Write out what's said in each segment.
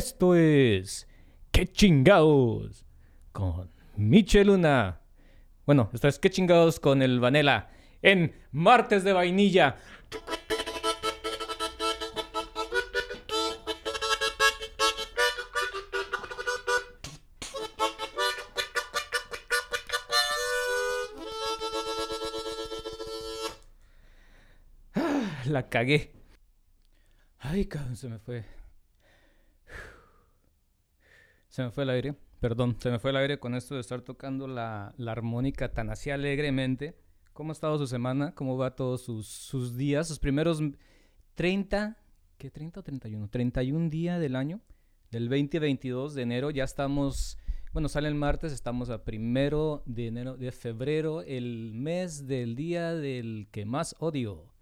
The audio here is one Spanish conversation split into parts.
Esto es. ¡Qué chingados! Con Michel Luna. Bueno, esto es ¡Qué chingados! con el Vanela. En Martes de Vainilla. Ah, La cagué. Ay, cabrón, se me fue. Se me fue el aire. Perdón, se me fue el aire con esto de estar tocando la, la armónica tan así alegremente. ¿Cómo ha estado su semana? ¿Cómo va todos sus, sus días? Sus primeros 30, ¿qué 30 o 31? 31 días del año, del 2022 de enero. Ya estamos, bueno, sale el martes, estamos a primero de enero, de febrero, el mes del día del que más odio.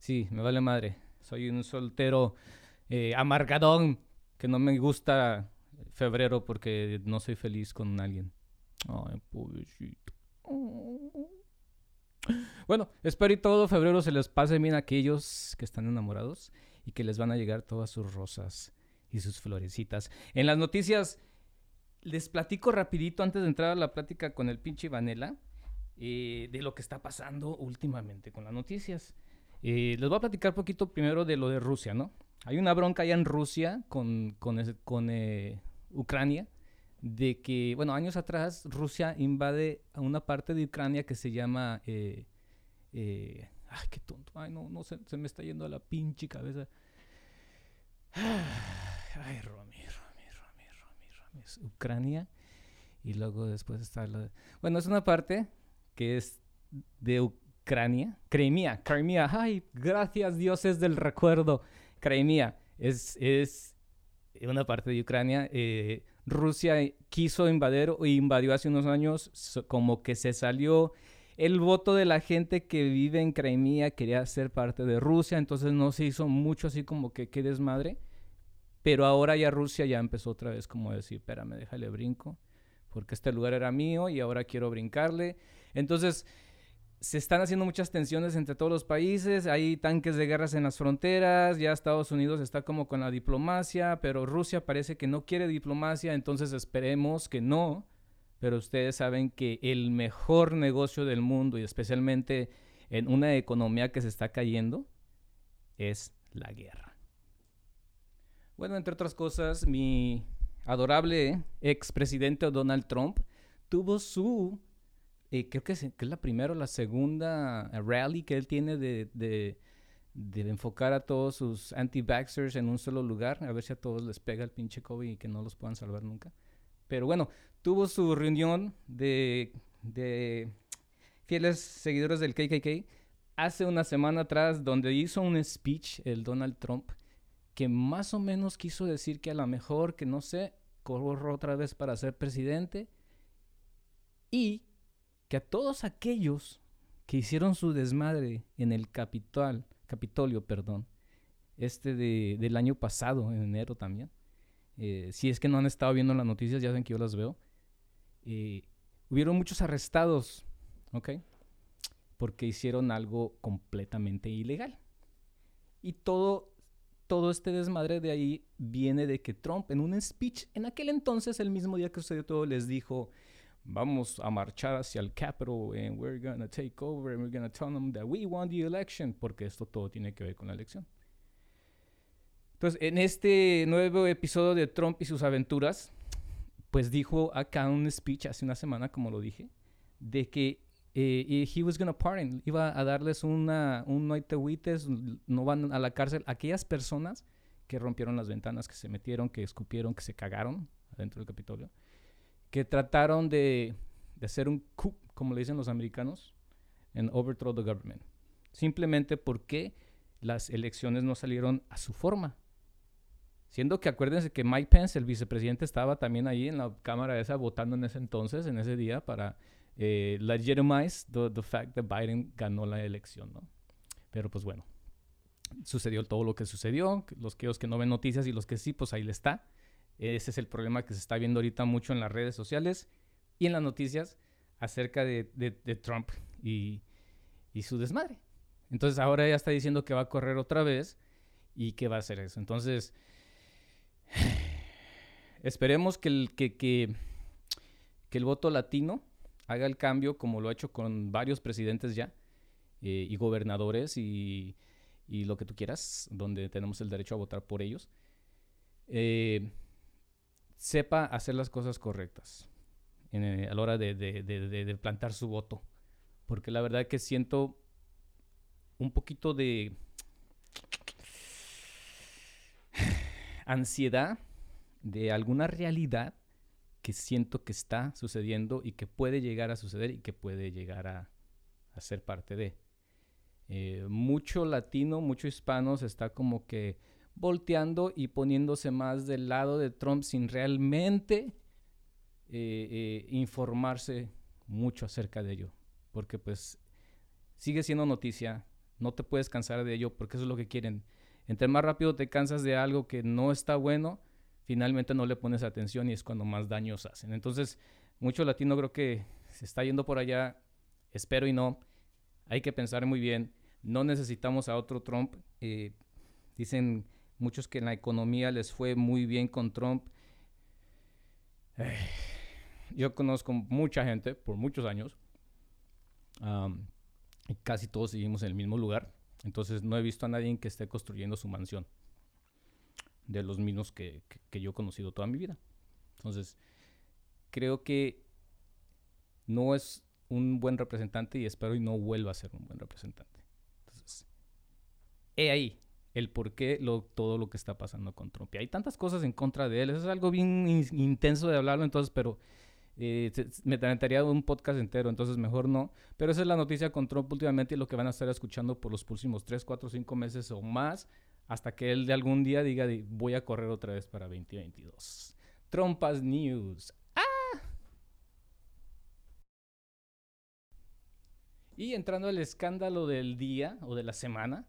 Sí, me vale madre. Soy un soltero eh, amargadón que no me gusta febrero porque no soy feliz con alguien. Ay, pobrecito. Bueno, espero y todo febrero se les pase bien a aquellos que están enamorados y que les van a llegar todas sus rosas y sus florecitas. En las noticias les platico rapidito antes de entrar a la plática con el pinche Vanela eh, de lo que está pasando últimamente con las noticias. Eh, les voy a platicar poquito primero de lo de Rusia, ¿no? Hay una bronca allá en Rusia con, con, eh, Ucrania de que, bueno, años atrás Rusia invade a una parte de Ucrania que se llama... eh, eh, ay, qué tonto. Ay, no, no, se, se me está yendo a la pinche cabeza. Ay, Romy, Romy, Romy, Romy, Romy. Ucrania. Y luego después está la... Bueno, es una parte que es de Ucrania. Crimea, Crimea. Ay, gracias dioses del recuerdo. Crimea es, es una parte de Ucrania. eh, Rusia quiso invadir o invadió hace unos años, como que se salió el voto de la gente que vive en Crimea, quería ser parte de Rusia, entonces no se hizo mucho así como que qué desmadre. Pero ahora ya Rusia ya empezó otra vez como a decir, espérame, déjale brinco, porque este lugar era mío y ahora quiero brincarle. Entonces, se están haciendo muchas tensiones entre todos los países, hay tanques de guerras en las fronteras, ya Estados Unidos está como con la diplomacia, pero Rusia parece que no quiere diplomacia, entonces esperemos que no, pero ustedes saben que el mejor negocio del mundo y especialmente en una economía que se está cayendo es la guerra. Bueno, entre otras cosas, mi adorable expresidente Donald Trump tuvo su eh, creo que es, la primera o la segunda eh, rally que él tiene de, de, de enfocar a todos sus anti-vaxxers en un solo lugar, a ver si a todos les pega el pinche COVID y que no los puedan salvar nunca. Pero bueno, tuvo su reunión de, de fieles seguidores del KKK hace una semana atrás donde hizo un speech el Donald Trump que más o menos quiso decir que a lo mejor, que no sé, corro otra vez para ser presidente y que a todos aquellos que hicieron su desmadre en el Capitol, Capitolio, perdón, este de- del año pasado, en enero también, eh, si es que no han estado viendo las noticias, ya saben que yo las veo, eh, hubieron muchos arrestados, ¿ok? Porque hicieron algo completamente ilegal. Y todo, todo este desmadre de ahí viene de que Trump en un speech, en aquel entonces, el mismo día que sucedió todo, les dijo, vamos a marchar hacia el Capitol and we're gonna take over and we're gonna tell them that we won the election, porque esto todo tiene que ver con la elección. Entonces, en este nuevo episodio de Trump y sus aventuras, pues dijo acá un speech hace una semana, como lo dije, de que eh, he was gonna pardon, iba a darles una, un no te agüites, no van a la cárcel, aquellas personas que rompieron las ventanas, que se metieron, que escupieron, que se cagaron adentro del Capitolio que trataron de, de hacer un coup, como le dicen los americanos, en overthrow the government. Simplemente porque las elecciones no salieron a su forma. Siendo que acuérdense que Mike Pence, el vicepresidente, estaba también ahí en la cámara esa votando en ese entonces, en ese día, para eh, legitimize the, the fact that Biden ganó la elección, ¿no? Pero pues bueno, sucedió todo lo que sucedió. Los que, los que no ven noticias y los que sí, pues ahí le está. Ese es el problema que se está viendo ahorita mucho en las redes sociales y en las noticias acerca de, Trump y, su desmadre. Entonces ahora ya está diciendo que va a correr otra vez y que va a hacer eso. Entonces, esperemos que el, que, que el voto latino haga el cambio como lo ha hecho con varios presidentes ya eh, y gobernadores y, y, lo que tú quieras, donde tenemos el derecho a votar por ellos, eh, sepa hacer las cosas correctas eh, a la hora de, plantar su voto. Porque la verdad que siento un poquito de ansiedad de alguna realidad que siento que está sucediendo y que puede llegar a suceder y que puede llegar a, ser parte de. Eh, mucho latino, mucho hispano se está como que volteando y poniéndose más del lado de Trump sin realmente eh, eh, informarse mucho acerca de ello. Porque pues sigue siendo noticia, no te puedes cansar de ello porque eso es lo que quieren. Entre más rápido te cansas de algo que no está bueno, finalmente no le pones atención y es cuando más daños hacen. Entonces, mucho latino creo que se está yendo por allá, espero y no. Hay que pensar muy bien, no necesitamos a otro Trump. Eh, dicen muchos que en la economía les fue muy bien con Trump. yo conozco mucha gente por muchos años. y casi todos seguimos en el mismo lugar. Entonces no he visto a nadie que esté construyendo su mansión de los mismos que, yo he conocido toda mi vida. Entonces, creo que no es un buen representante y espero y no vuelva a ser un buen representante. Entonces, he ahí el por qué todo lo que está pasando con Trump. Y hay tantas cosas en contra de él, eso es algo bien intenso de hablarlo entonces, pero eh, me tentaría un podcast entero, entonces mejor no. Pero esa es la noticia con Trump últimamente y lo que van a estar escuchando por los próximos 3, 4, 5 meses o más hasta que él de algún día diga voy a correr otra vez para 2022. Trompas News. ¡Ah! Y entrando al escándalo del día o de la semana,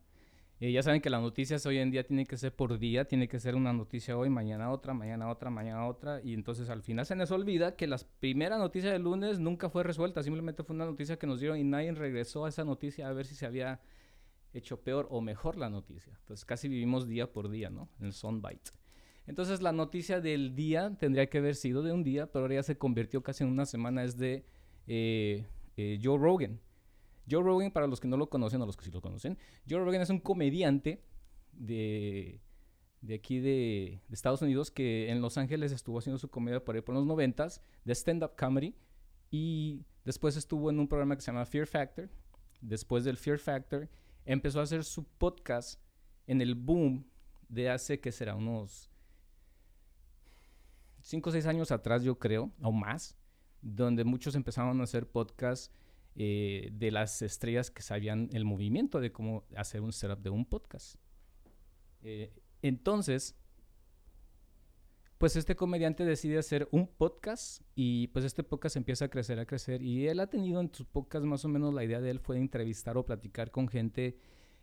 eh, ya saben que las noticias hoy en día tienen que ser por día, tiene que ser una noticia hoy, mañana otra, mañana otra, mañana otra, y entonces al final se nos olvida que la primera noticia del lunes nunca fue resuelta, simplemente fue una noticia que nos dieron y nadie regresó a esa noticia a ver si se había hecho peor o mejor la noticia. Entonces casi vivimos día por día, ¿no? En el soundbite. Entonces la noticia del día tendría que haber sido de un día, pero ahora ya se convirtió casi en una semana, es de eh, eh, Joe Rogan. Joe Rogan, para los que no lo conocen o los que sí lo conocen, Joe Rogan es un comediante de, de aquí de, Estados Unidos que en Los Ángeles estuvo haciendo su comedia por ahí por los noventas, de stand-up comedy, y después estuvo en un programa que se llama Fear Factor. Después del Fear Factor, empezó a hacer su podcast en el boom de hace, que será? Unos 5 o 6 años atrás, yo creo, o más, donde muchos empezaron a hacer podcasts eh, de las estrellas que sabían el movimiento de cómo hacer un setup de un podcast. Eh, entonces, pues este comediante decide hacer un podcast y pues este podcast empieza a crecer, a crecer y él ha tenido en sus podcasts más o menos la idea de él fue entrevistar o platicar con gente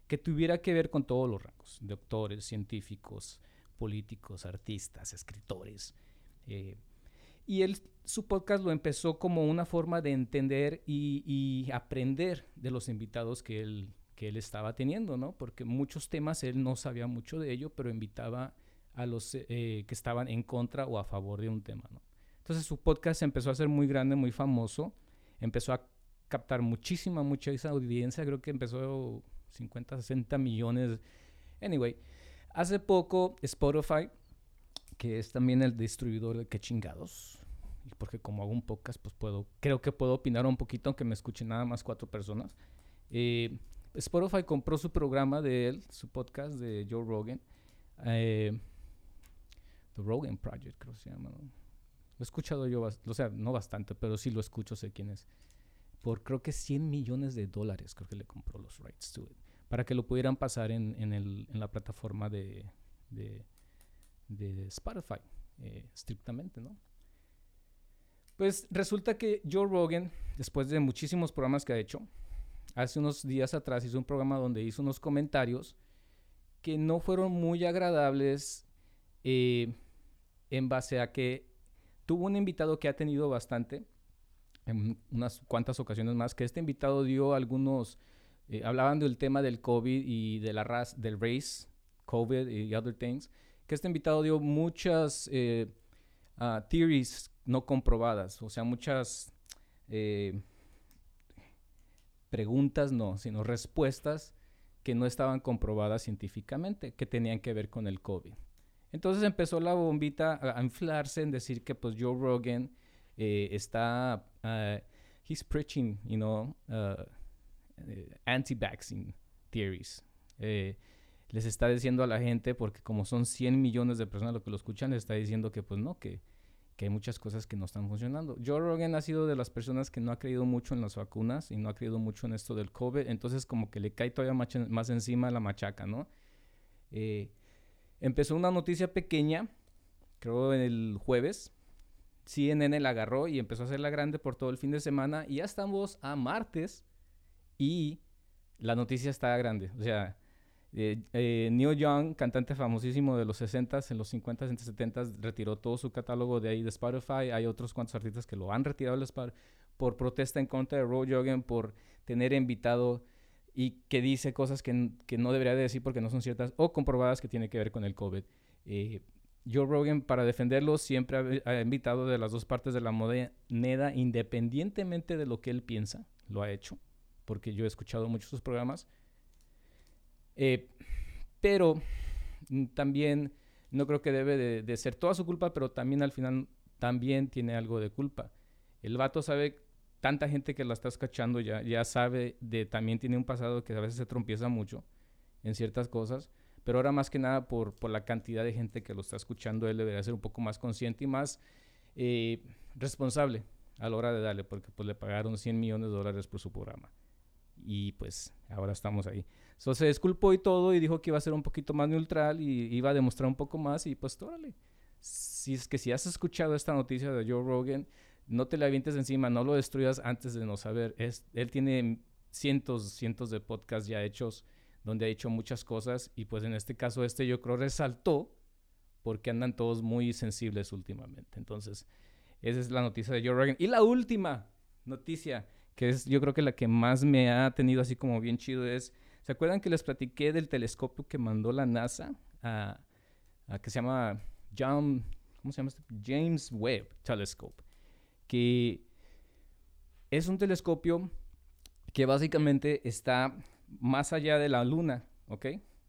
que tuviera que ver con todos los rangos, doctores, científicos, políticos, artistas, escritores. Eh, y él, su podcast lo empezó como una forma de entender y, aprender de los invitados que él, que él estaba teniendo, ¿no? Porque muchos temas él no sabía mucho de ello, pero invitaba a los eh, que estaban en contra o a favor de un tema, ¿no? Entonces su podcast empezó a ser muy grande, muy famoso, empezó a captar muchísima, mucha esa audiencia, creo que empezó 50, 60 millones. Anyway, hace poco Spotify, que es también el distribuidor de qué chingados, porque como hago un podcast, pues puedo, creo que puedo opinar un poquito, aunque me escuchen nada más cuatro personas. Eh, Spotify compró su programa de él, su podcast de Joe Rogan. Eh, The Rogan Project, creo que se llama. Lo he escuchado yo, o sea, no bastante, pero sí lo escucho, sé quién es. Por creo que 100 millones de dólares, creo que le compró los rights to it. Para que lo pudieran pasar en, en, el, en la plataforma de, de Spotify, eh, estrictamente, ¿no? Pues resulta que Joe Rogan, después de muchísimos programas que ha hecho, hace unos días atrás hizo un programa donde hizo unos comentarios que no fueron muy agradables eh, en base a que tuvo un invitado que ha tenido bastante, en unas cuantas ocasiones más, que este invitado dio algunos, eh, hablaban del tema del COVID y de la raza, del race, COVID y other things, que este invitado dio muchas eh, ah, theories no comprobadas, o sea, muchas eh, preguntas no, sino respuestas que no estaban comprobadas científicamente, que tenían que ver con el COVID. Entonces empezó la bombita a, inflarse en decir que pues Joe Rogan eh, está, uh, he's preaching, you know, uh, anti-vaccine theories. Les está diciendo a la gente, porque como son 100 millones de personas lo que lo escuchan, les está diciendo que pues no, que que hay muchas cosas que no están funcionando. Joe Rogan ha sido de las personas que no ha creído mucho en las vacunas y no ha creído mucho en esto del COVID, entonces como que le cae todavía más, encima la machaca, ¿no? Eh, empezó una noticia pequeña, creo el jueves, CNN la agarró y empezó a hacerla grande por todo el fin de semana y ya estamos a martes y la noticia está grande, o sea eh, eh, Neil Young, cantante famosísimo de los 60s, en los 50s, en los 70s, retiró todo su catálogo de ahí de Spotify. Hay otros cuantos artistas que lo han retirado del Spotify por protesta en contra de Joe Rogan, por tener invitado y que dice cosas que, que, no debería de decir porque no son ciertas o comprobadas que tiene que ver con el COVID. Eh, Joe Rogan, para defenderlo, siempre ha, ha, invitado de las dos partes de la moneda, independientemente de lo que él piensa, lo ha hecho, porque yo he escuchado muchos sus programas eh, pero mm, también no creo que debe de, ser toda su culpa, pero también al final también tiene algo de culpa. El vato sabe, tanta gente que la está escuchando ya, ya sabe de, también tiene un pasado que a veces se trompieza mucho en ciertas cosas, pero ahora más que nada por, por la cantidad de gente que lo está escuchando, él debería ser un poco más consciente y más eh, responsable a la hora de darle, porque pues le pagaron 100 millones de dólares por su programa. Y pues ahora estamos ahí. So, se disculpó y todo y dijo que iba a ser un poquito más neutral y iba a demostrar un poco más y pues órale. Si es que si has escuchado esta noticia de Joe Rogan, no te la avientes encima, no lo destruyas antes de no saber. Es, él tiene cientos, cientos de podcasts ya hechos donde ha hecho muchas cosas y pues en este caso este yo creo resaltó porque andan todos muy sensibles últimamente. Entonces, esa es la noticia de Joe Rogan. Y la última noticia, que es yo creo que la que más me ha tenido así como bien chido es ¿Se acuerdan que les platiqué del telescopio que mandó la NASA a, que se llama John, ¿cómo se llama este? James Webb Telescope? Que es un telescopio que básicamente está más allá de la Luna, ¿ok?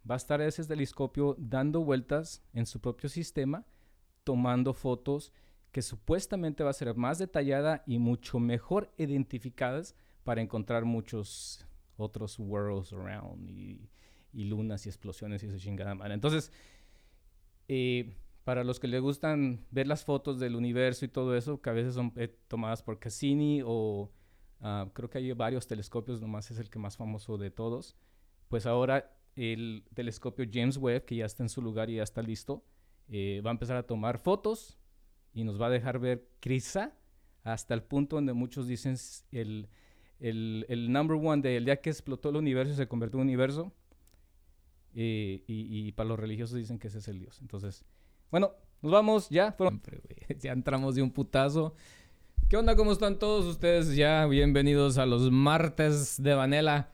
Va a estar ese telescopio dando vueltas en su propio sistema, tomando fotos que supuestamente va a ser más detallada y mucho mejor identificadas para encontrar muchos otros worlds around y, lunas y explosiones y su chingada madre. Entonces, eh, para los que les gustan ver las fotos del universo y todo eso, que a veces son eh, tomadas por Cassini o ah, creo que hay varios telescopios, nomás es el que más famoso de todos, pues ahora el telescopio James Webb, que ya está en su lugar y ya está listo, eh, va a empezar a tomar fotos y nos va a dejar ver quizá hasta el punto donde muchos dicen el el, el number one del día que explotó el universo y se convirtió en universo. Y, y, para los religiosos dicen que ese es el Dios. Entonces, bueno, nos vamos ya. ya entramos de un putazo. ¿Qué onda? ¿Cómo están todos ustedes? Ya bienvenidos a los martes de Vanela.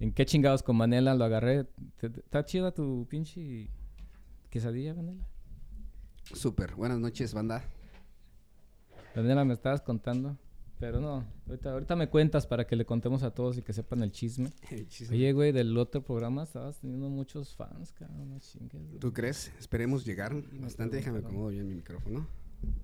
¿En qué chingados con Vanela lo agarré? ¿Está chida tu pinche quesadilla, Vanela? Súper. Buenas noches, banda. Vanela, me estabas contando. Pero no, ahorita, me cuentas para que le contemos a todos y que sepan el chisme. Oye, güey, del otro programa estabas teniendo muchos fans, cabrón. ¿Tú crees? Esperemos llegar bastante. Déjame acomodo bien mi micrófono.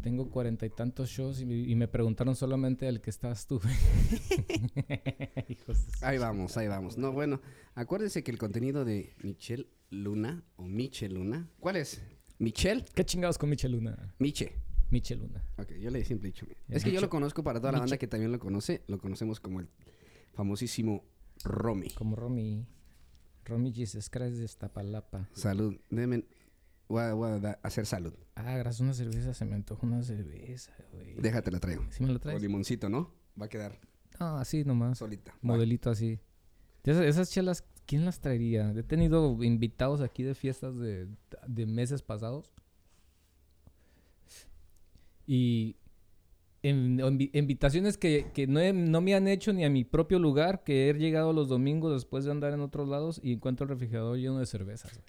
Tengo cuarenta y tantos shows y, me preguntaron solamente el que estás tú. ahí vamos, ahí vamos. No, bueno, acuérdense que el contenido de Michelle Luna o Michelle Luna, ¿cuál es? ¿Michelle? ¿Qué chingados con Michelle Luna? Miche. Micheluna. Ok, yo le siempre he dicho. Es que yo lo conozco para toda la banda que también lo conoce. Lo conocemos como el famosísimo Romy. Como Romy. Romy Jesus Christ de Estapalapa. Salud. Deme, voy a, hacer salud. Ah, gracias a una cerveza. Se me antoja una cerveza, güey. Déjate la traigo. Sí me la traigo. Con limoncito, ¿no? Va a quedar. Ah, así nomás. Solita. Modelito así. Esas, chelas, ¿quién las traería? He tenido invitados aquí de fiestas de, de meses pasados y en, invitaciones que, que no, no, me han hecho ni a mi propio lugar, que he llegado los domingos después de andar en otros lados y encuentro el refrigerador lleno de cervezas.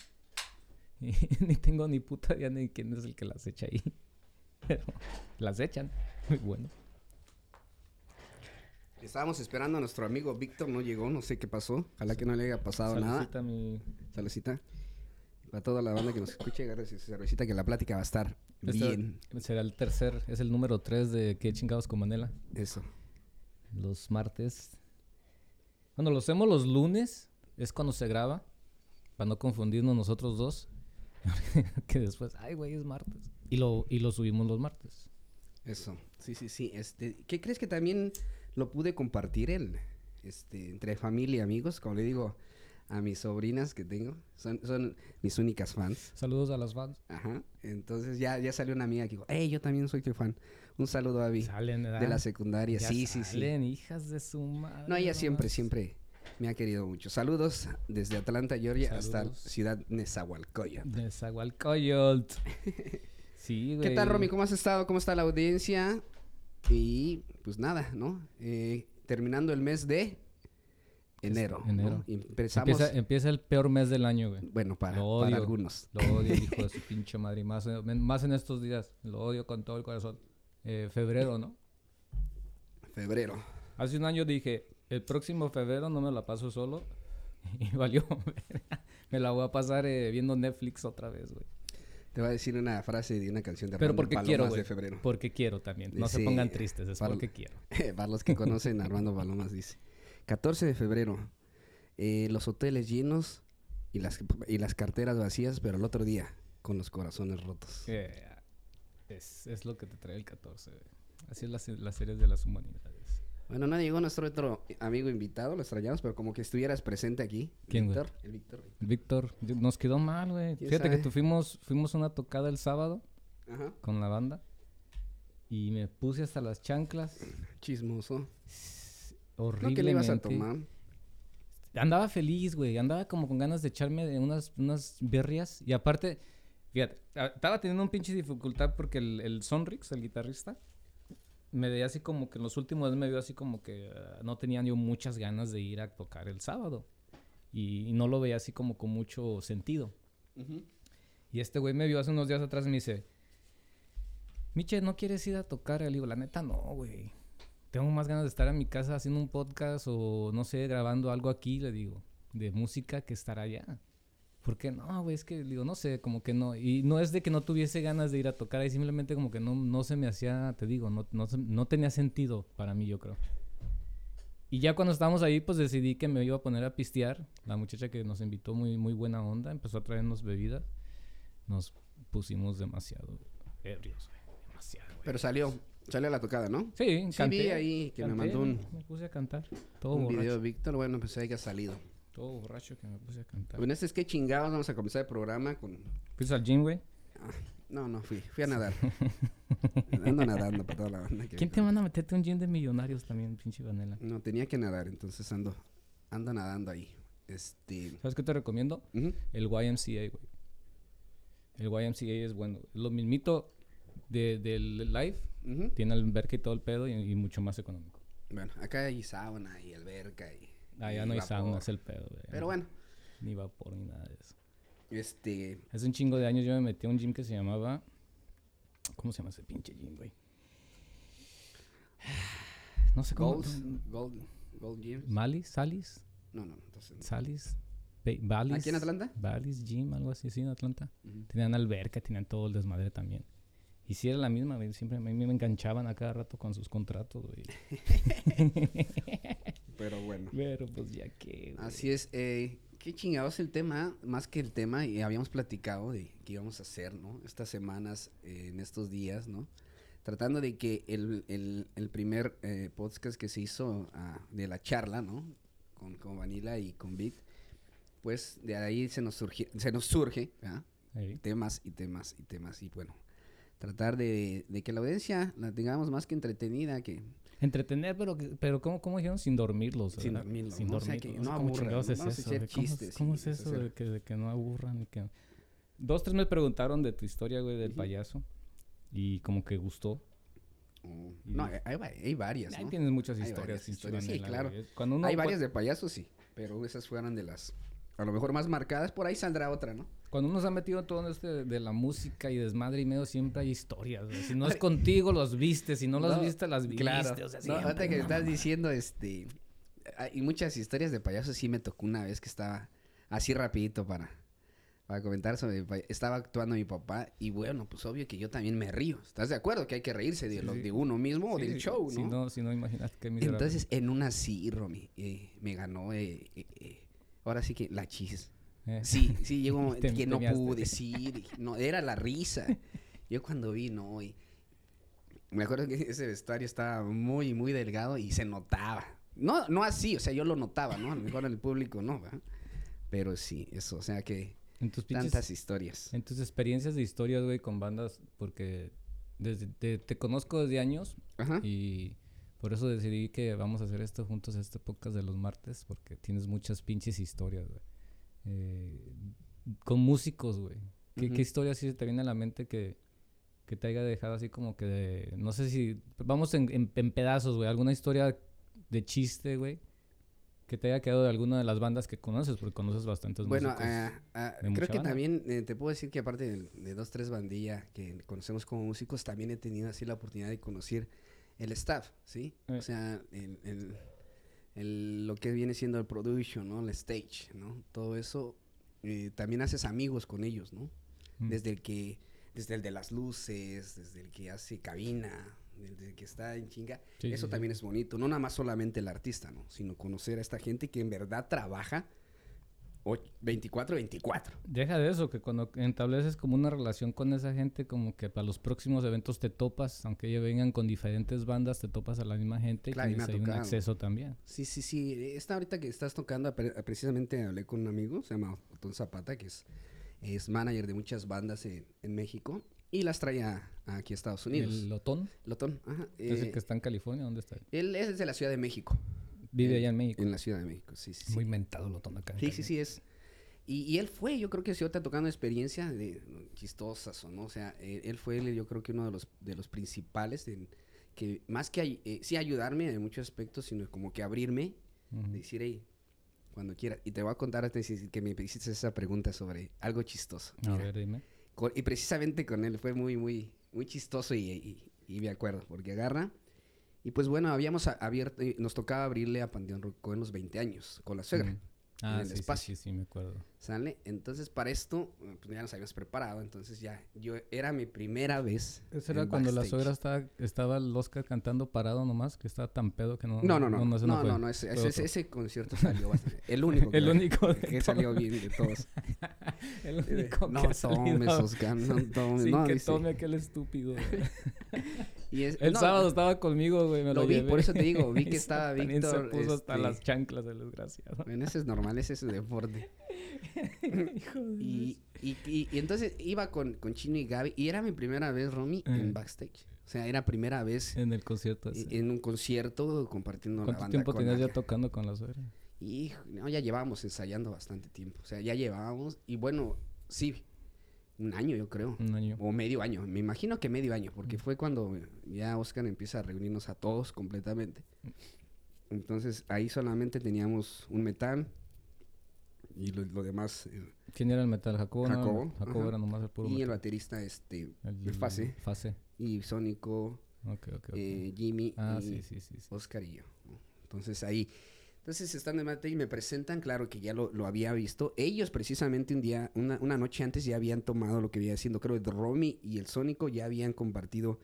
ni tengo ni puta idea ni quién es el que las echa ahí. Pero las echan. Muy bueno. Estábamos esperando a nuestro amigo Víctor, no llegó, no sé qué pasó. Ojalá que no le haya pasado nada. Saludcita, mi... Salucita. Para toda la banda que nos escuche, agarre su cervecita que la plática va a estar Este bien. Será el tercer, es el número 3 de ¿Qué chingados con Manela? Eso. Los martes. Cuando lo hacemos los lunes, es cuando se graba. Para no confundirnos nosotros dos. que después, ay, güey, es martes. Y lo, y lo subimos los martes. Eso. Sí, sí, sí. Este, ¿qué crees que también lo pude compartir él? Este, entre familia y amigos, como le digo a mis sobrinas que tengo, son, son mis únicas fans. Saludos a las fans. Ajá. Entonces ya, ya salió una amiga que dijo, hey, yo también soy tu fan. Un saludo a Abby. Salen, ¿verdad? De la secundaria. Ya sí, sí, sí. salen, hijas de su madre. No, ella siempre, siempre me ha querido mucho. Saludos desde Atlanta, Georgia, hasta. Ciudad Nezahualcóyotl. De Zagualcoyot. sí, güey. ¿Qué tal, Romy? ¿Cómo has estado? ¿Cómo está la audiencia? Y pues nada, ¿no? Eh, terminando el mes de enero. enero. Empezamos, Empieza, empieza el peor mes del año, güey. bueno, para, Lo para odio. algunos. Lo odio, hijo de su pinche madre. Más, en- más en estos días. Lo odio con todo el corazón. Eh, febrero, ¿no? Febrero. Hace un año dije, el próximo febrero no me la paso solo. Y valió. me la voy a pasar eh, viendo Netflix otra vez, güey. Te voy a decir una frase de una canción de Pero Armando porque Palomas quiero, de febrero. Porque quiero también. No se pongan tristes, es porque quiero. Para los que conocen, Armando Palomas dice: 14 de febrero, eh, los hoteles llenos y las, y las carteras vacías, pero el otro día, con los corazones rotos. Eh, es, es lo que te trae el 14. güey. Así es las, las series de las humanidades. Bueno, no llegó nuestro otro amigo invitado, lo extrañamos, pero como que estuvieras presente aquí. ¿Quién, güey? Víctor. El Víctor. güey. Víctor, nos quedó mal, güey. ¿Quién Fíjate que tu fuimos, fuimos una tocada el sábado Ajá. con la banda. Y me puse hasta las chanclas. Chismoso. Horriblemente. No le ibas a tomar. Andaba feliz, güey. Andaba como con ganas de echarme de unas, unas berrias. Y aparte, fíjate, estaba teniendo un pinche dificultad porque el, el Sonrix, el guitarrista, me veía así como que en los últimos días me vio así como que ah, no tenía yo muchas ganas de ir a tocar el sábado. Y, y no lo veía así como con mucho sentido. Y este güey me vio hace unos días atrás y me dice, Miche, ¿no quieres ir a tocar? Le digo, la neta, no, güey. Tengo más ganas de estar en mi casa haciendo un podcast o, no sé, grabando algo aquí, le digo, de música que estar allá. ¿Por qué no, güey? Es que, digo, no sé, como que no. Y no es de que no tuviese ganas de ir a tocar ahí, simplemente como que no, no se me hacía, te digo, no, no, no tenía sentido para mí, yo creo. Y ya cuando estábamos ahí, pues decidí que me iba a poner a pistear. La muchacha que nos invitó, muy, muy buena onda, empezó a traernos bebidas. Nos pusimos demasiado ebrios, güey. Demasiado, güey. Pero salió, salió a la tocada, ¿no? Sí, Sí, canté, vi ahí que me mandó un, Me puse a cantar. Todo un borracho. video de Víctor. Bueno, pues ahí que ha salido. Todo borracho que me puse a cantar. Bueno, este es que chingados. Vamos a comenzar el programa con. ¿Fuiste al gym, güey? No, no fui. Fui a nadar. Ando nadando para toda la banda. que- ¿Quién te manda a meterte un gym de millonarios también, pinche Vanela? No, tenía que nadar, entonces ando, ando nadando ahí. Este. ¿Sabes qué te recomiendo? El YMCA, güey. El YMCA es bueno. Es lo mismito de, del live. Ujú. Tiene alberca y todo el pedo y, y mucho más económico. Bueno, acá hay sauna y alberca y. Allá y no hay vapor. sauna, es el pedo, güey. Pero bueno, Ni vapor ni nada de eso. este. Hace un chingo de años yo me metí a un gym que se llamaba... ¿Cómo se llama ese pinche gym, güey? No sé cómo... Gold, Gold, Gold Gyms. ¿Malis? ¿Salis? No, no, entonces. ¿Salis? ¿Balis? ¿Aquí en Atlanta? ¿Balis Gym? Algo así, sí, en Atlanta. Ujú. Tenían alberca, tenían todo el desmadre también. Y sí era la misma, güey. Siempre a mí me enganchaban a cada rato con sus contratos, güey. Pero bueno. Pero pues ya que, güey. Así es. Eh, qué chingados el tema, más que el tema, y habíamos platicado de qué íbamos a hacer, ¿no? Estas semanas, eh, en estos días, ¿no? Tratando de que el, el- el primer eh, podcast que se hizo ah, de la charla, ¿no? Con, con Vanilla y con Beat, pues de ahí se nos, surgi- se nos surge, ¿verdad? Ey. temas y temas y temas y bueno, tratar de, de que la audiencia la tengamos más que entretenida, que Entretener, pero, pero ¿cómo, cómo dijeron? Sin dormirlos. Sin dormirlos, Sin ¿no? O sea, dormirlos. que no ¿Cómo aburran, chingados ¿no? es eso? ¿Cómo, es- chistes ¿Cómo y es eso de que, de que no aburran? y que... Dos, tres me preguntaron de tu historia, güey, del payaso. Y como que gustó. oh, no, hay, hay varias, Ahí ¿no? tienes muchas Hay historias. varias pinche historias, sí, claro. Cuando uno hay varias de payasos, sí, pero esas fueron de las a lo mejor más marcadas, por ahí saldrá otra, ¿no? Cuando uno se ha metido en todo en este de la música y desmadre y medio, siempre hay historias. güey. Si no es contigo, los viste. Si no los No, viste, las viste. Claro. O sea, No, ahorita que no estás diciendo, este... Hay muchas historias de payasos. Sí me tocó una vez que estaba así rapidito para, para comentar sobre... Estaba actuando mi papá y bueno, pues obvio que yo también me río. ¿Estás de acuerdo que hay que reírse de, Sí, lo, sí. de uno mismo o del show, Si no? no, si no imagínate miserable. Entonces, en una sí, Romy, eh, me ganó... eh, eh, eh, ahora sí que la chis. Eh. Sí, sí, llegó Te- que no pude decir, no, era la risa. Yo cuando vi, no, y me acuerdo que ese vestuario estaba muy, muy delgado y se notaba. No, no así, o sea, yo lo notaba, ¿no? A lo mejor el público no, ¿verdad? Pero sí, eso, o sea que En tus pinches tantas historias. En tus experiencias de historias, güey, con bandas, porque desde te, te conozco desde años Ajá. y por eso decidí que vamos a hacer esto juntos, este podcast de los martes, porque tienes muchas pinches historias, güey. Eh, con músicos, güey. ¿Qué, historia sí te viene a la mente que, que te haya dejado así como que de... No sé si... Vamos en, en- en pedazos, güey. ¿Alguna historia de chiste, güey? Que te haya quedado de alguna de las bandas que conoces, porque conoces bastantes Bueno, músicos. ah, ah, de creo que banda. también eh, te puedo decir que aparte de, de dos, tres bandillas que conocemos como músicos, también he tenido así la oportunidad de conocer el staff, ¿sí? Eh. O sea, el, el- el- lo que viene siendo el production, ¿no? El stage, ¿no? Todo eso, eh, también haces amigos con ellos, ¿no? Mm. Desde el que, desde el de las luces, desde el que hace cabina, desde el que está en chinga. Sí, eso sí, sí. también es bonito, no nada más solamente el artista, ¿no? Sino conocer a esta gente que en verdad trabaja 24-24. Deja de eso, que cuando estableces como una relación con esa gente, como que para los próximos eventos te topas, aunque ellos vengan con diferentes bandas, te topas a la misma gente Claro, y tienes un acceso también. Sí, sí, sí. Esta ahorita que estás tocando, pre- precisamente hablé con un amigo, se llama Otón Zapata, que es, es manager de muchas bandas en, en México y las trae a- aquí a Estados Unidos. El Lotón, Lotón, ajá. es el eh, que está en California, ¿dónde está? Él es de la Ciudad de México. Vive en- allá en México. En la Ciudad de México, sí, sí. sí. Muy mentado Lotón acá. en Sí, sí, sí, es. Y, y él fue, yo creo que si ahorita tocando experiencia de chistosas o no, o sea, eh, él fue, yo creo que uno de los, de los principales, en- que más que eh, sí ayudarme en muchos aspectos, sino como que abrirme, Ujú. de decir, hey, cuando quieras. Y te voy a contar antes de que me hiciste esa pregunta sobre algo chistoso. A Mira, ver, dime. con- y precisamente con él fue muy, muy, muy chistoso y, y- y me acuerdo, porque agarra. Y pues bueno, habíamos abierto, eh, nos tocaba abrirle a Panteón Rococó en los 20 años, con la suegra. Mm. Ah, el sí, sí, espacio. sí, sí, me acuerdo. ¿Sale? Entonces, para esto, eh, pues ya nos habíamos preparado. Entonces, ya, yo, era mi primera vez. Ese era cuando la backstage. suegra estaba, estaba el Oscar cantando parado nomás, que estaba tan pedo que no... No, no, no. No, no, no, ese, ese- concierto salió bastante. El único. que- El único de que salió bien de todos. El único no que salido tomes, Oscar, no tomes. sin no, que dice. tome aquel estúpido. güey. Y es- El no, sábado estaba conmigo, güey, me lo, Lo vi, llevé. por eso te digo, vi que estaba Víctor, se puso hasta este- las chanclas el desgraciado. Bueno, ese es normal, ese es su deporte. Hijo de Y, y, y- y entonces iba con, con Chino y Gaby. Y era mi primera vez, Romy, Eh. en backstage. O sea, era primera vez En el concierto ese. en un concierto compartiendo la ¿Cuánto banda tiempo con tenías ya tocando con la suegra? Hijo, no, ya llevábamos ensayando bastante tiempo. O sea, ya llevábamos. Y bueno, sí, un año yo creo. Un año. O medio año. Me imagino que medio año, porque fue cuando ya Oscar empieza a reunirnos a todos completamente. Entonces ahí solamente teníamos un metal y lo, lo demás. eh, ¿Quién era el metal? Jacobo. ¿no? Jacobo, era nomás el puro y el baterista, este, El, el Fase. Fase. y Sónico, Ok, ok, ok. eh, Jimmy ah, y sí, sí, sí. sí. Oscar y yo. Entonces ahí, entonces están de mate y me presentan, claro que ya lo, lo había visto. Ellos precisamente un día, una, una noche antes ya habían tomado lo que había haciendo, creo, el Romy y el Sónico ya habían compartido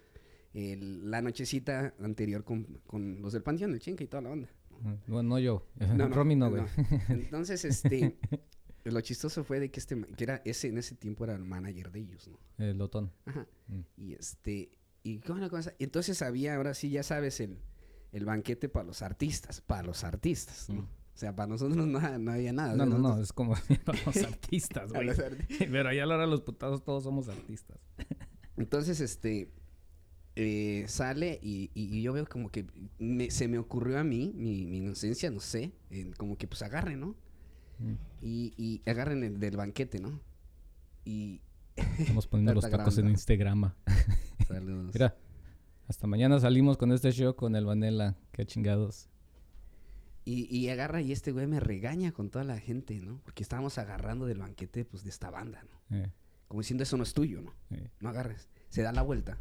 el- la nochecita anterior con, con los del Panteón, el Chenca y toda la onda. Bueno, no yo. No, no, Romy no, güey. Entonces, este, lo chistoso fue de que este, que era ese, en ese tiempo era el manager de ellos, ¿no? El Lotón. Ajá. Mm. Y este, y qué buena cosa. Entonces había, ahora sí, ya sabes, el, el banquete para los artistas, para los artistas, ¿no? Mm. O sea, para nosotros no, no había nada. No, no, no. Es como para los artistas, güey. los Pero allá a la hora de los putados todos somos artistas. Entonces, este, eh, sale y, y- y yo veo como que me- se me ocurrió a mí, mi, mi inocencia, no sé, como que pues agarren, ¿no? Mm. Y, y agarren el del banquete, ¿no? Y... Estamos poniendo los tacos en grabando. Instagram. Saludos. Mira, hasta mañana salimos con este show con el Vanilla. Qué chingados. Y, y agarra y este güey me regaña con toda la gente, ¿no? Porque estábamos agarrando del banquete, pues, de esta banda, ¿no? Eh, Como diciendo, eso no es tuyo, ¿no? eh. No agarres. Se da la vuelta.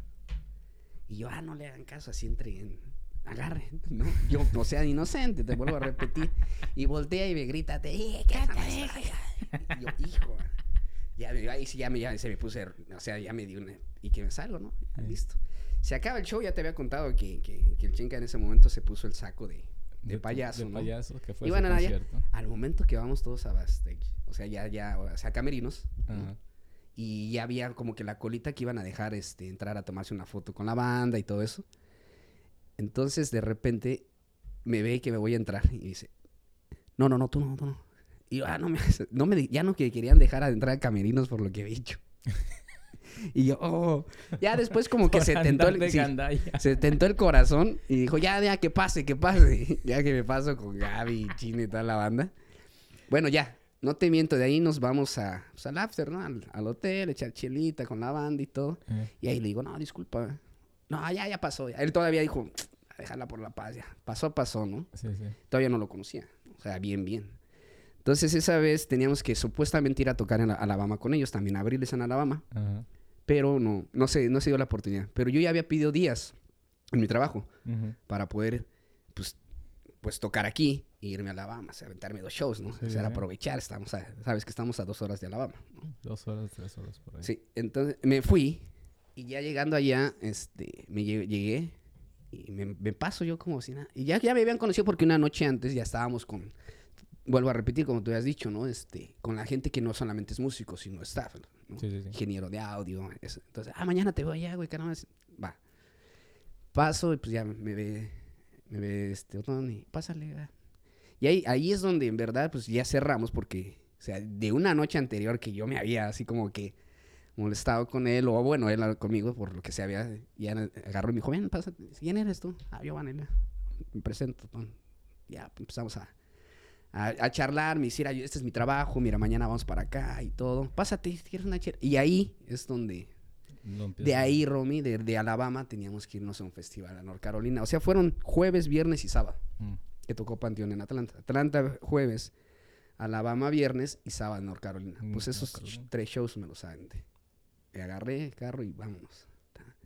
Y yo, ah, no le hagan caso, así entre en... Agarren, ¿no? Yo, o sea, inocente, te vuelvo a repetir. Y voltea y me grita, te dije no me vayas". Y yo, hijo. Ya, me- ahí sí ya, me, ya se me puse, o sea, ya me di una... Y que me salgo, ¿no? Sí. Listo. Se acaba el show, ya te había contado que, que, que el chinca en ese momento se puso el saco de, de tu- payaso, De ¿no? payaso, que fue Y bueno. Al momento que vamos todos a backstage, o sea, ya, ya, o sea, camerinos, ¿no? Y ya había como que la colita que iban a dejar este, entrar a tomarse una foto con la banda y todo eso. Entonces, de repente, me ve que me voy a entrar y dice, no, no, no, tú no, tú no. Y yo, ah, no me, no me, ya no que querían dejar a entrar a camerinos por lo que he dicho. y yo, oh, ya después como que se tentó el, sí, se tentó el corazón y dijo, ya, ya, que pase, que pase. ya que me paso con Gaby, Chino y toda la banda. Bueno, ya, no te miento, de ahí nos vamos a, pues, al after, ¿no? Al, al hotel, echar chelita con la banda y todo. Y ahí le digo, no, disculpa. No, ya, ya pasó. ya". Él todavía dijo, déjala por la paz, ya. Pasó, pasó, ¿no? sí, sí. Todavía no lo conocía. O sea, bien, bien. Entonces, esa vez teníamos que supuestamente ir a tocar en la- Alabama con ellos, también abrirles en Alabama Ajá. pero no, no sé, no se dio la oportunidad. Pero yo ya había pedido días en mi trabajo para poder, pues, pues tocar aquí e irme a Alabama, o sea, aventarme dos shows, ¿no? Sí, o sea, sí. aprovechar, estamos a- sabes que estamos a dos horas de Alabama, ¿no? Dos horas, tres horas por ahí. Sí, entonces me fui y ya llegando allá, este, me lle- llegué y me, me paso yo como si nada. Y ya, ya me habían conocido porque una noche antes ya estábamos con, vuelvo a repetir, como tú has dicho, ¿no? Este, con la gente que no solamente es músico, sino staff, ¿no? Sí, sí, sí. ingeniero de audio. eso. Entonces, ah, mañana te voy allá, güey, caramba. Va. Paso y pues ya me ve, me ve este Otón y pásale. va". Y ahí, ahí es donde en verdad pues ya cerramos porque, o sea, de una noche anterior que yo me había así como que molestado con él, o bueno, él conmigo por lo que se había, ya agarró y me dijo, ven, pásate. ¿Quién eres tú? Ah, yo, Vanela. Me presento. Ya empezamos a, a, a charlar, me hiciera, este es mi trabajo, mira, mañana vamos para acá y todo. Pásate, ¿quieres una chela? Y ahí es donde, de ahí, Romy, de, de Alabama, teníamos que irnos a un festival a North Carolina. O sea, fueron jueves, viernes y sábado Mm. Que tocó Panteón en Atlanta. Atlanta jueves, Alabama viernes y sábado en North Carolina. Mm, Pues esos Carolina. tres shows me los aventé. Me agarré el carro y vámonos.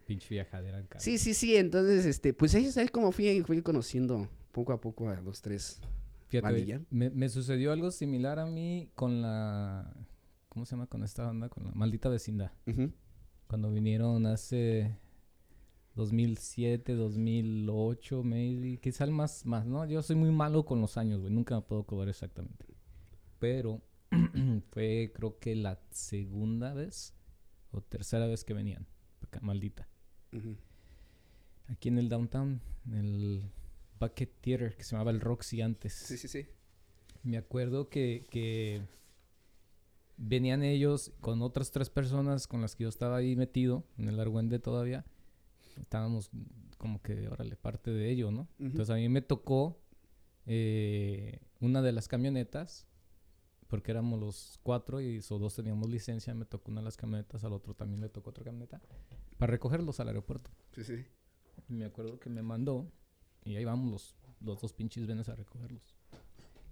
Pinche viajadera en carro. Sí, sí, sí. Entonces, este, pues ahí es como fui, fui conociendo poco a poco a los tres. Fíjate, me, me sucedió algo similar a mí con la... ¿Cómo se llama? Con esta banda, con la maldita vecindad. Cuando vinieron hace 2007, 2008, maybe. Quizá el más, más, ¿no? Yo soy muy malo con los años, güey. Nunca me puedo acordar exactamente. Pero fue creo que la segunda vez o tercera vez que venían. Acá, maldita. Ujú. Aquí en el downtown, en el Bucket Theater, que se llamaba el Roxy antes. Sí, sí, sí. Me acuerdo que, que venían ellos con otras tres personas con las que yo estaba ahí metido en el Argüende todavía. Estábamos como que, órale, parte de ello, ¿no? Entonces a mí me tocó eh, una de las camionetas, porque éramos los cuatro y so dos teníamos licencia, me tocó una de las camionetas, al otro también le tocó otra camioneta, para recogerlos al aeropuerto. Sí, sí. Y me acuerdo que me mandó y ahí vamos los, los dos pinches venes a recogerlos.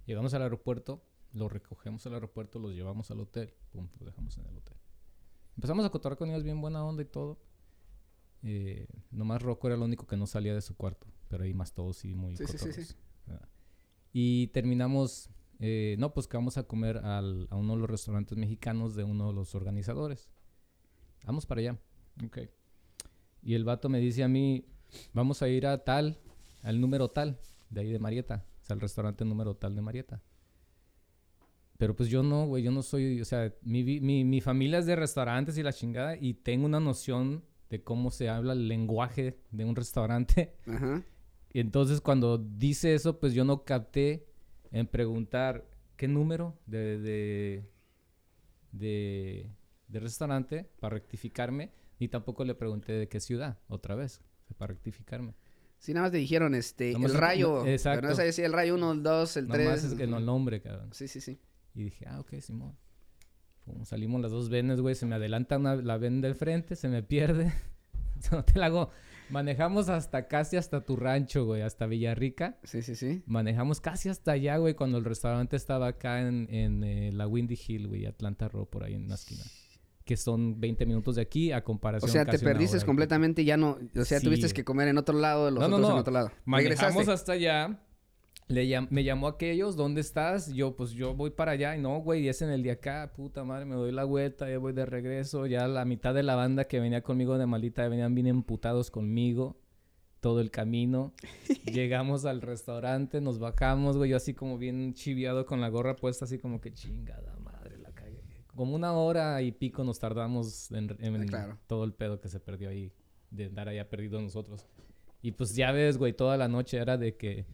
Llegamos al aeropuerto, los recogemos al aeropuerto, los llevamos al hotel, pum, los dejamos en el hotel. Empezamos a cotorrear con ellos bien buena onda y todo. Eh, nomás Rocco era el único que no salía de su cuarto, pero ahí más todos sí muy Sí, sí, sí. Y terminamos, eh, no, pues que vamos a comer al- a uno de los restaurantes mexicanos de uno de los organizadores. Vamos para allá. Ok. Y el vato me dice a mí, vamos a ir a tal, al número tal, de ahí de Marieta. O sea, al restaurante número tal de Marieta. Pero pues yo no, güey, yo no soy, o sea, mi, mi, mi familia es de restaurantes y la chingada y tengo una noción de cómo se habla el lenguaje de un restaurante. Ajá. Y entonces cuando dice eso, pues yo no capté en preguntar qué número de, de, de, de restaurante para rectificarme, ni tampoco le pregunté de qué ciudad, otra vez, para rectificarme. Sí, nada más te dijeron, este, Nomás el rayo. exacto. Pero no sabes si el rayo 1, el 2, el 3. Nomás es que no el nombre, cabrón. Sí, sí, sí. Y dije, ah, ok, Simón. Pum, salimos las dos venes, güey, se me adelanta una- la ven del frente, se me pierde. no te la hago Manejamos hasta casi hasta tu rancho, güey, hasta Villarrica. Sí, sí, sí. Manejamos casi hasta allá, güey, cuando el restaurante estaba acá en, en eh, la Windy Hill, güey, Atlanta Row, por ahí en la esquina. Que son 20 minutos de aquí a O comparación sea, te casi una perdiste completamente, ya no, o sea, Sí. tuviste que comer en otro lado, los No, no, otros no. en otro lado. Manejamos Regresaste. hasta allá. Le llam- me llamó aquellos, ¿dónde estás? Yo, pues yo voy para allá. Y no, güey, es en el de acá. Puta madre, me doy la vuelta, ya voy de regreso. Ya la mitad de la banda que venía conmigo de malita venían bien emputados conmigo. Todo el camino. Llegamos al restaurante, nos bajamos, güey. Yo así como bien chiviado con la gorra puesta, así como que chingada madre, la cagué. Como una hora y pico nos tardamos en, en Ah, claro. todo el pedo que se perdió ahí. De andar allá perdidos nosotros. Y pues ya ves, güey, toda la noche era de que...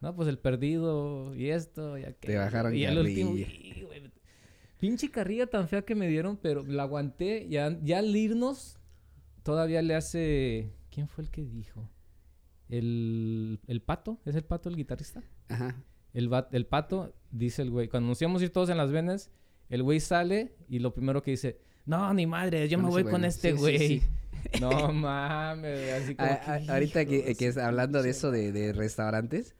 No, pues el perdido y esto y aquello. bajaron Y el último... y, Pinche carrilla tan fea que me dieron, pero la aguanté. Ya, ya al irnos, todavía le hace... ¿Quién fue el que dijo? El, el pato, ¿es el pato el guitarrista? Ajá. El, va- el pato, dice el güey, cuando nos íbamos a ir todos en las venas, el güey sale y lo primero que dice, no, ni madre, yo Con me voy con este Sí, güey. sí. No mames, así como A- que, a- ahorita que, que hablando de eso de, de restaurantes,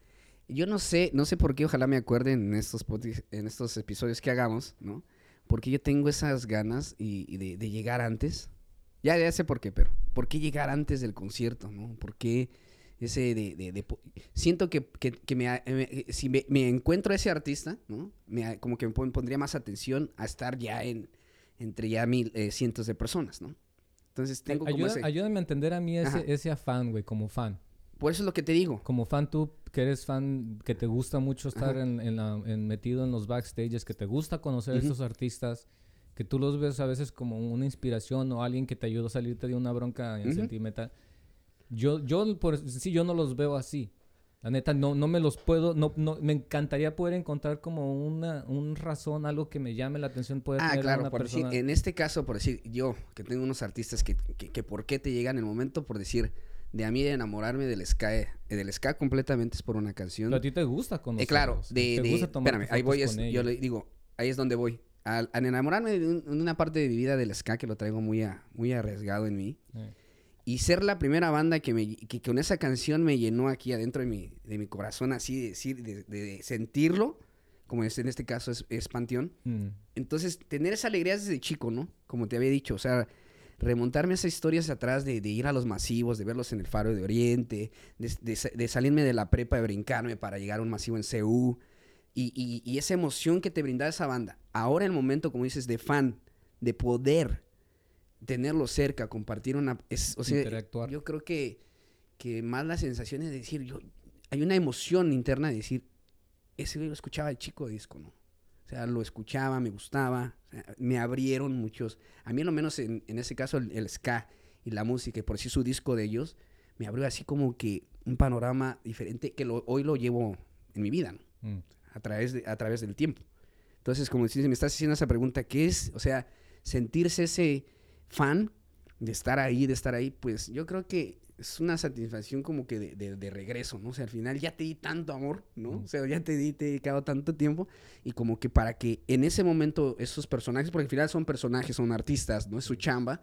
yo no sé, no sé por qué, ojalá me acuerden en estos, en estos episodios que hagamos, ¿no? Porque yo tengo esas ganas y, y de, de llegar antes. Ya, ya sé por qué, pero ¿por qué llegar antes del concierto, no? ¿Por qué ese de... de- siento que, que- que me, ha- me- si me, me encuentro a ese artista, ¿no? Me como que me pon- pondría más atención a estar ya en entre ya mil, eh, cientos de personas, ¿no? Entonces tengo como Ayuda- ese... Ayúdame a entender a mí ese, ese afán, güey, como fan. Por eso es lo que te digo. Como fan tú, que eres fan, que te gusta mucho estar en, en la- en- metido en los backstages, que te gusta conocer a Ujú. estos artistas, que tú los ves a veces como una inspiración o alguien que te ayuda a salirte de una bronca Ujú. sentimental. Yo, yo, por, sí, yo no los veo así. La neta, no, no me los puedo, no, no, me encantaría poder encontrar como una, un razón, algo que me llame la atención, poder Ah, tener a claro, una por persona. decir, en este caso, por decir, yo, que tengo unos artistas que, que, que por qué te llegan el momento, por decir, de a mí de enamorarme del ska, eh, del ska completamente es por una canción. Pero a ti te gusta Eh, conocerlos. claro, te de, de- gusta tomar espérame, ahí voy, es, yo le digo, ahí es donde voy. Al, al enamorarme de, un- de una parte de mi vida del ska que lo traigo muy, a- muy arriesgado en mí, Eh. y ser la primera banda que, me, que con esa canción me llenó aquí adentro de mi, de mi corazón, así de decir, de, de sentirlo, como es, en este caso es, es Panteón. Mm. Entonces, tener esa alegría desde chico, ¿no? Como te había dicho, o sea, remontarme a esas historias atrás de, de ir a los masivos, de verlos en el Faro de Oriente, de, de sa- de salirme de la prepa, de brincarme para llegar a un masivo en CU, y, y- y esa emoción que te brindaba esa banda. Ahora el momento, como dices, de fan, de poder tenerlo cerca, compartir una... es- o sea, Interactuar. yo creo que, que más la sensación es de decir, yo, hay una emoción interna de decir, ese lo escuchaba de chico de disco, ¿no? O sea, lo escuchaba, me gustaba, o sea, me abrieron muchos. A mí, lo menos en, en ese caso, el, el ska y la música, y por sí su disco de ellos, me abrió así como que un panorama diferente que lo- hoy lo llevo en mi vida, ¿no? Mm. a través, de- a través del tiempo. Entonces, como si me estás haciendo esa pregunta, ¿qué es? O sea, sentirse ese fan de estar ahí, de estar ahí, pues yo creo que es una satisfacción como que de, de- de regreso, ¿no? O sea, al final ya te di tanto amor, ¿no? O sea, ya te di, te he dedicado tanto tiempo y como que para que en ese momento esos personajes, porque al final son personajes, son artistas, ¿no? Es su chamba,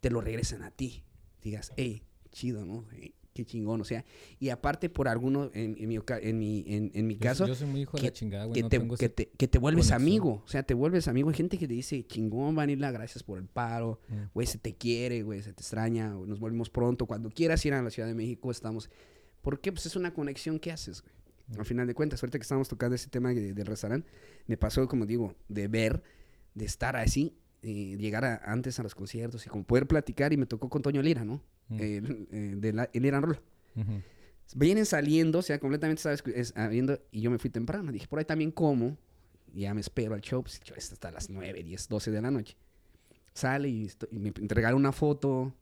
te lo regresen a ti. Digas, hey, chido, ¿no? Qué chingón, o sea, y aparte por alguno, en, en mi, en, mi, en, en mi Yo- caso, yo soy muy hijo de que- la chingada, güey. que, no te, que, te, que te vuelves conexión. amigo. O sea, te vuelves amigo. Hay gente que te dice, chingón, Vanilla, gracias por el paro. Mm. Güey, se te quiere, güey, se te extraña. güey, nos volvemos pronto. Cuando quieras ir a la Ciudad de México, estamos. ¿Por qué? Pues es una conexión que haces, güey. Mm. Al final de cuentas, ahorita que estamos tocando ese tema de- del restaurante, me pasó, como digo, de ver, de estar así, eh, llegar a- antes a los conciertos y como poder platicar. Y me tocó con Toño Lira, ¿no? Mm. El, eh, de la, el Iran Roll. Ujú. Vienen saliendo, o sea, completamente estaba escu- es- viendo, y yo me fui temprano. Dije, por ahí también como, y ya me espero al show, pues, está hasta las 9, 10, 12 de la noche. Sale y, y me entregaron una foto,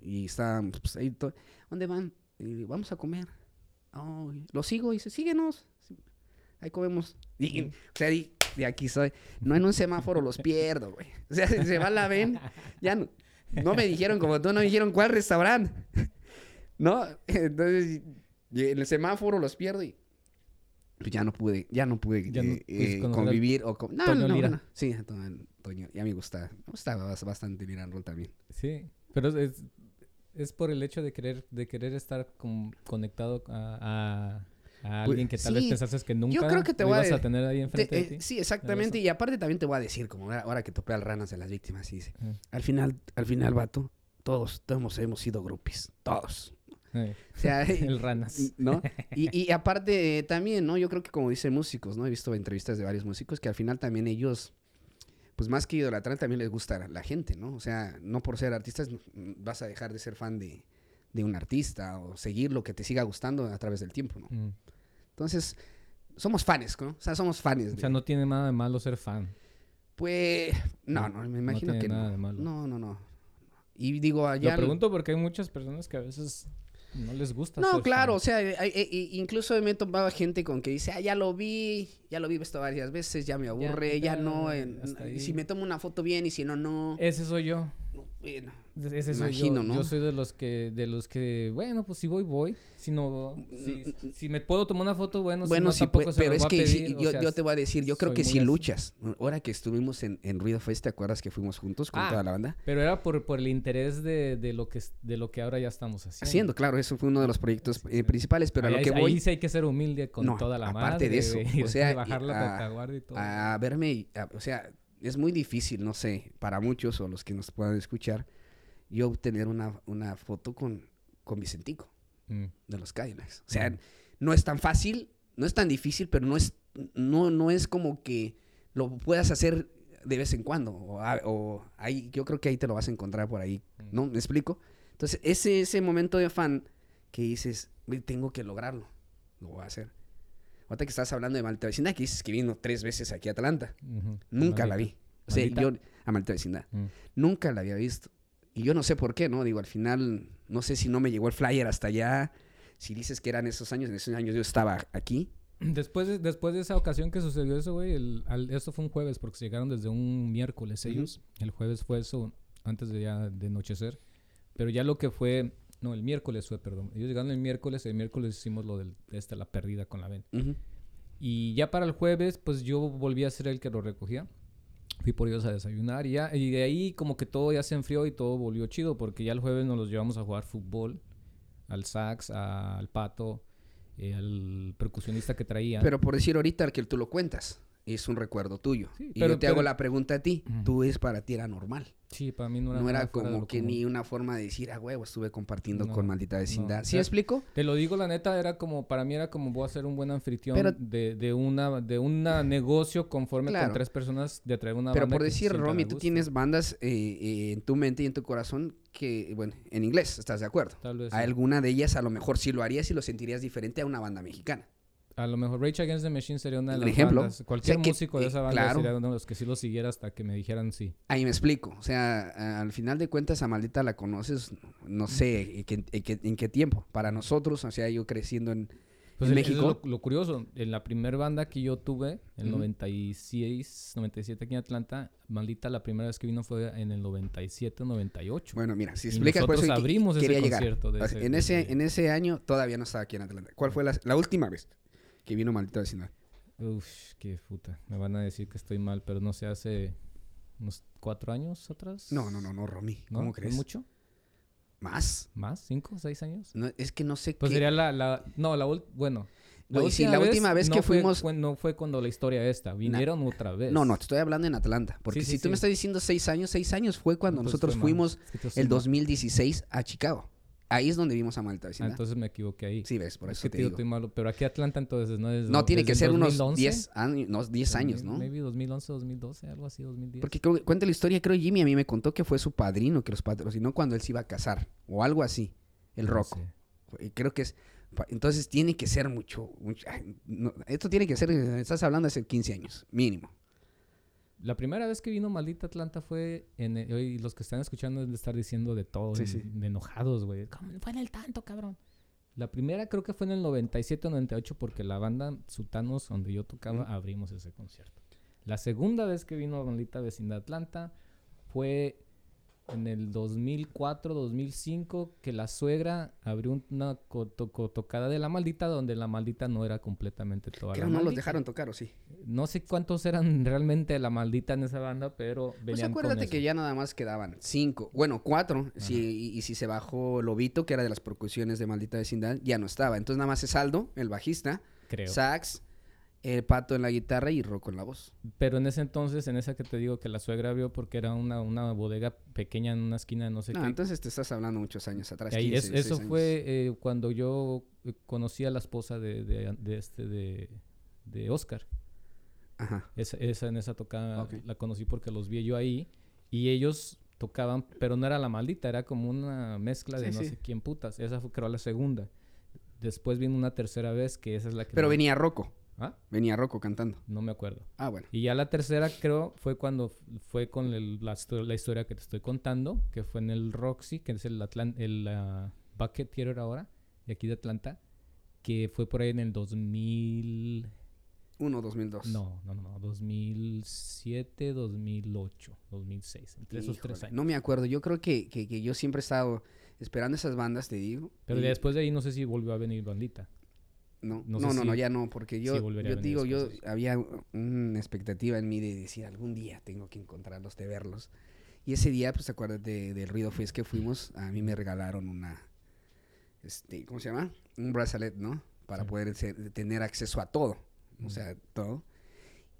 y está, pues ahí, ¿dónde van? Y digo, vamos a comer. Oh, y lo sigo, y dice, síguenos. Sí, Ahí comemos. Y, o sea, di- de aquí soy. No en un semáforo los pierdo, güey. O sea, se va la ven, ya no, no me dijeron, como tú no me dijeron cuál restaurante. ¿No? Entonces, en el semáforo los pierdo y pues ya no pude, ya no pude Ya no eh, convivir o con... No, Toño no, Lira. no. Sí, Toño, ya me gusta. Me gusta bas- bastante Miran Roll también. Sí, pero es, es- por el hecho de querer, de querer estar como conectado a, a, a alguien que tal vez sí. pensaste que nunca creo que te lo voy a ibas a, de- tener ahí Te- enfrente de eh, ti. sí, exactamente. Y aparte también te voy a decir, como ahora, que topé al ranas de las víctimas, y dice, al final, al final, vato, todos, todos hemos, sido groupies, todos. Eh, O sea, el ranas. ¿no? Y, y aparte también, ¿no? Yo creo que como dicen músicos, ¿no? He visto entrevistas de varios músicos que al final también ellos, pues más que idolatrar, también les gusta la, la gente, ¿no? O sea, no por ser artistas mm, vas a dejar de ser fan de, de un artista o seguir lo que te siga gustando a través del tiempo, ¿no? Mm. Entonces, somos fans, ¿no? O sea, somos fans. O de- sea, no tiene nada de malo ser fan. Pues, no, no, me imagino tiene que nada no. de malo. No, no, no. Y digo, allá... Lo pregunto porque hay muchas personas que a veces no les gusta No, ser claro, o sea, hay- hay- hay- incluso me he topado gente con que dice, ah, ya lo vi, ya lo vi esto varias veces, ya me aburre, ya, ya, no, en- si me tomo una foto bien y si no, no. Ese soy yo. Bueno, Ese soy Imagino, yo. ¿no? Yo soy de los que, de los que, bueno, pues si voy, voy. Si no, si, si me puedo tomar una foto, bueno, bueno, si no, sí, tampoco pues, se pero es a que pedir, yo, sea, yo te voy a decir, yo creo que si así. luchas. Ahora que estuvimos en, en Ruido Fest, ¿te acuerdas que fuimos juntos con Ah, toda la banda? Pero era por, por el interés de, de lo que de lo que ahora ya estamos haciendo. Haciendo, claro, eso fue uno de los proyectos eh, principales, pero a ahí, lo que ahí voy... sí hay que ser humilde con No, toda la aparte madre, de eso, o sea, bajar la a- retaguardia y todo. a verme, a- o sea, es muy difícil, no sé, para muchos o los que nos puedan escuchar, yo obtener una, una foto con, con Vicentico Mm. de los Cadillacs. O sea, Ujú. no es tan fácil, no es tan difícil, pero no es, no, no es como que lo puedas hacer de vez en cuando. O, ahí, yo creo que ahí te lo vas a encontrar por ahí, ¿no? ¿Me explico? Entonces, ese, ese momento de fan que dices, "Güey, tengo que lograrlo, lo voy a hacer. Ahorita que estás hablando de Maldita Vecindad, que dices que vino tres veces aquí a Atlanta. Nunca la vi. O sea, ¿Maldita? yo, a Maldita Vecindad. Mm. Nunca la había visto. Y yo no sé por qué, ¿no? Digo, al final, no sé si no me llegó el flyer hasta allá. Si dices que eran esos años, en esos años yo estaba aquí. Después de, después de esa ocasión que sucedió eso, güey, el, al- eso fue un jueves porque se llegaron desde un miércoles ellos. El jueves fue eso, antes de ya de anochecer. Pero ya lo que fue, no, el miércoles fue, perdón. Ellos llegaron el miércoles, el miércoles hicimos lo del, esta, la perdida con la venta. Y ya para el jueves, pues yo volví a ser el que lo recogía. Fui por ellos a desayunar y ya, y de ahí como que todo ya se enfrió y todo volvió chido porque ya el jueves nos los llevamos a jugar fútbol, al sax, a- al pato, eh, al percusionista que traía. Pero por decir ahorita que tú lo cuentas, es un recuerdo tuyo. Sí, y pero- yo te hago pero- la pregunta a ti. Ujú. Tú es para ti era normal. sí, para mí no era, No era como que común. ni una forma de decir, ah, huevo, estuve compartiendo No, con maldita vecindad. no. ¿Sí O sea, me explico? Te lo digo, la neta, era como, para mí era como voy a ser un buen anfitrión Pero- de, de una de un negocio conforme Claro. con tres personas de traer una Pero banda por que se decir, Romy, tú tienes bandas eh, eh, en tu mente y en tu corazón que, bueno, en inglés, ¿estás de acuerdo? Tal vez A sí. alguna de ellas a lo mejor sí lo harías y lo sentirías diferente a una banda mexicana. A lo mejor Rage Against the Machine sería una de las ejemplo. bandas. Cualquier O sea que, músico de esa banda claro. sería uno de los que sí lo siguiera hasta que me dijeran sí. Ahí me explico. O sea, al final de cuentas, a Maldita la conoces, no sé en qué, en qué- en qué tiempo. Para nosotros, o sea, yo creciendo en, Pues en el- México. es lo, lo curioso, en la primera banda que yo tuve, en el Ujú. 96, 97 aquí en Atlanta, maldita la primera vez que vino fue en el 97, 98. Bueno, mira, si explicas por eso abrimos ese llegar. concierto de O sea, ese- en, ese, en ese año todavía no estaba aquí en Atlanta. ¿Cuál fue la, la última vez que vino Maldita Vecindad? Uf, qué puta. Me van a decir que estoy mal, pero no sé, hace unos cuatro años atrás. No, no, no, no, Romy. ¿No? ¿Cómo ¿Es crees? mucho? ¿Más? ¿Más? ¿Cinco? ¿Seis años? No, es que no sé Pues qué. sería la, la... No, la última... Bueno. Oye, sí, la última vez no que fue- fuimos- fue- no fue cuando la historia esta. Vinieron otra vez. No, no, te estoy hablando en Atlanta. Porque Sí, si tú me estás diciendo seis años, seis años fue cuando Entonces nosotros fue fuimos el mal. 2016 a Chicago. Ahí es donde vimos a Maldita Ah, entonces me equivoqué ahí. sí, ves, por Es eso que te digo. estoy malo. Pero aquí Atlanta entonces no es... No, tiene que desde ser unos 2011, 10 años, no, 10 años, ¿no? Maybe 2011, 2012, algo así, 2010. Porque creo- cuenta la historia, creo Jimmy a mí me contó que fue su padrino que los patrocinó cuando él se iba a casar. O algo así. El No sé. Y Creo que es... Entonces tiene que ser mucho... mucho- no, esto tiene que ser... Estás hablando de hace 15 años, mínimo. La primera vez que vino Maldita Atlanta fue en... el- y los que están escuchando deben de estar diciendo de todo. Sí, y sí. de enojados, güey. ¿Cómo fue en el tanto, cabrón? La primera creo que fue en el 97 o 98 porque la banda Sultanos, donde yo tocaba, abrimos ese concierto. La segunda vez que vino Maldita Vecindad Atlanta fue en el 2004, 2005, que la suegra abrió una tocada de la maldita donde la maldita no era completamente toda Creo no los dejaron tocar, ¿o sí? No sé cuántos eran realmente la maldita en esa banda, pero pues venían pues acuérdate que ya nada más quedaban cinco, bueno, cuatro, y, y, si se bajó Lobito, que era de las percusiones de Maldita Vecindad, ya no estaba. Entonces nada más es Aldo, el bajista, Creo. sax, el pato en la guitarra y Rocco en la voz. Pero en ese entonces, en esa que te digo que la suegra vio porque era una, una bodega pequeña en una esquina de no sé no, entonces te estás hablando muchos años atrás. eso fue eh, cuando yo eh, conocí a la esposa de, de, este, de, de Oscar. Ajá. Esa, esa en esa tocada la conocí porque los vi yo ahí y ellos tocaban, pero no era la maldita, era como una mezcla de no sé quién putas. Esa fue creo la segunda. Después vino una tercera vez que esa es la que... Pero venía Rocco. ¿Ah? Venía Rocco cantando. No me acuerdo. Ah, bueno. Y ya la tercera, creo, fue cuando fue con la, historia que te estoy contando, que fue en el Roxy, que es el, el Bucket Theater ahora, de aquí de Atlanta, que fue por ahí en el 2000... 1, 2002. No, no, no, 2007, 2008, 2006, entre esos tres años. No me acuerdo, yo creo que, que, yo siempre he estado esperando esas bandas, te digo. Pero después de ahí no sé si volvió a venir bandita. No, no, no, no, ya no, porque yo, yo digo, yo había una expectativa en mí de decir algún día tengo que encontrarlos, de verlos. Y ese día, pues acuérdate del ruido fue es que fuimos, a mí me regalaron una, este, ¿cómo se llama? Un bracelet, ¿no? Para poder tener acceso a todo, o sea, todo.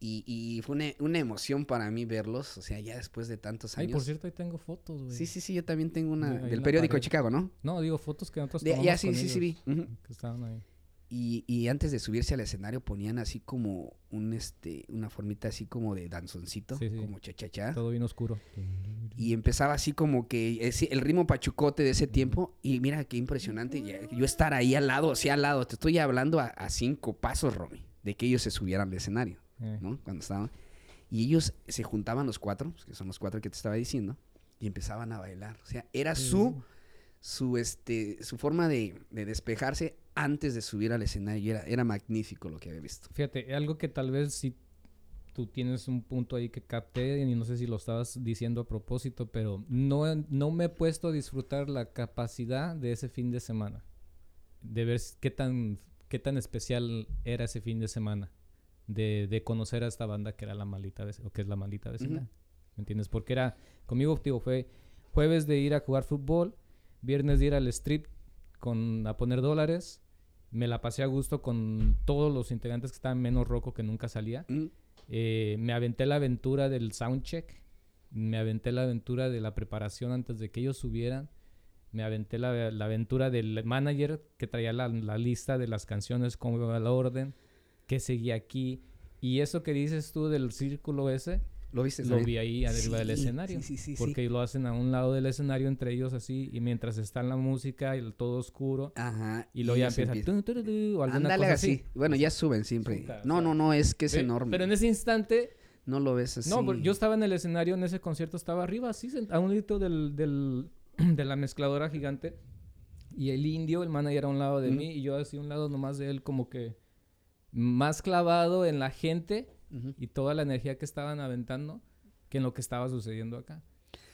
Y, y fue una, una, emoción para mí verlos, o sea, ya después de tantos años. Ay, por cierto, ahí tengo fotos, güey. Sí, sí, sí, yo también tengo una del periódico Chicago, ¿no? No, digo fotos que nosotros tomamos Ya, sí, sí, sí, vi. Que estaban ahí. Y, y, antes de subirse al escenario ponían así como un este una formita así como de danzoncito, como cha cha cha. Todo bien oscuro. Y empezaba así como que el ritmo pachucote de ese tiempo y mira qué impresionante yo estar ahí al lado, así al lado, te estoy hablando a, cinco pasos, Romy, de que ellos se subieran al escenario, eh. ¿no? Cuando estaban y ellos se juntaban los cuatro, que son los cuatro que te estaba diciendo, y empezaban a bailar, o sea, era su su este su forma de, de despejarse antes de subir al escenario. Era, era magnífico lo que había visto. Fíjate, algo que tal vez si tú tienes un punto ahí que capté y no sé si lo estabas diciendo a propósito, pero no, no me he puesto a disfrutar la capacidad de ese fin de semana. De ver qué tan, qué tan especial era ese fin de semana. De, de conocer a esta banda que era la maldita o que es la maldita vecina. ¿Me entiendes? Porque era, conmigo, digo, fue jueves de ir a jugar fútbol, viernes de ir al strip con, a poner dólares, me la pasé a gusto con todos los integrantes que estaban menos roco que nunca salía. Mm. Eh, me aventé la aventura del soundcheck. Me aventé la aventura de la preparación antes de que ellos subieran. Me aventé la, aventura del manager que traía la, lista de las canciones, cómo iba el orden, qué seguía aquí. Y eso que dices tú del círculo ese, ¿Lo viste? Lo vi ahí arriba del escenario. Sí, sí, sí, porque lo hacen a un lado del escenario entre ellos así y mientras está en la música y el todo oscuro. Ajá. Y luego ya empieza. o Ándale así. Bueno, ya suben siempre. no, no, no, es que es enorme. Pero en ese instante... No lo ves así. No, yo estaba en el escenario en ese concierto, estaba arriba así, a un litro del, del, de la mezcladora gigante. Y el indio, el manager a un lado de mí y yo así a un lado nomás de él como que más clavado en la gente y toda la energía que estaban aventando que en lo que estaba sucediendo acá.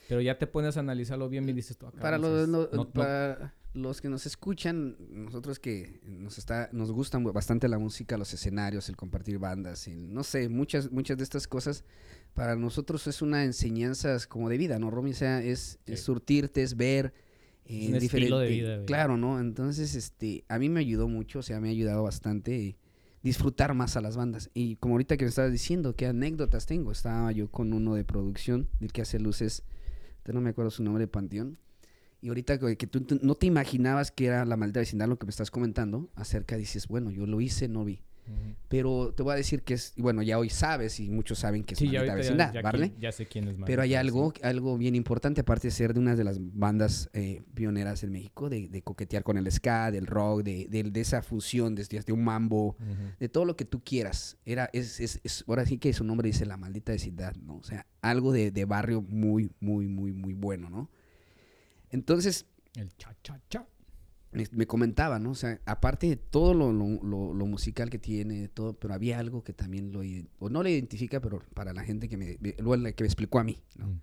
Pero ya te pones a analizarlo bien y dices tú acá. Para, los, para los que nos escuchan, nosotros que nos está nos gustan bastante la música, los escenarios, el compartir bandas, no sé, muchas muchas de estas cosas para nosotros es una enseñanza como de vida, ¿no, Romy? O sea, es, surtirte, es ver eh, un estilo de vida. Claro, ¿no? Entonces, este, a mí me ayudó mucho, o sea, me ha ayudado bastante disfrutar más a las bandas. Y como ahorita que me estabas diciendo, qué anécdotas tengo. Estaba yo con uno de producción, del que hace luces, no me acuerdo su nombre, Panteón. Y ahorita que, tú, no te imaginabas que era la maldita vecindad lo que me estás comentando, acerca dices, bueno, yo lo hice, no vi. Pero te voy a decir que es, bueno, ya hoy sabes y muchos saben que es sí, maldita vecindad, ¿vale? Ya, sé quién es Pero hay algo, algo bien importante, aparte de ser de una de las bandas eh, pioneras en México, de, coquetear con el ska, del rock, de, de, esa fusión de un mambo, de todo lo que tú quieras. Era, es, es, es, ahora sí que su nombre dice la maldita vecindad, ¿no? O sea, algo de, de barrio muy, muy, muy, muy bueno, ¿no? Entonces... El cha, cha, cha me comentaba, ¿no? O sea, aparte de todo lo, musical que tiene, todo, pero había algo que también lo, o no le identifica, pero para la gente que me, que me explicó a mí, ¿no? Mm.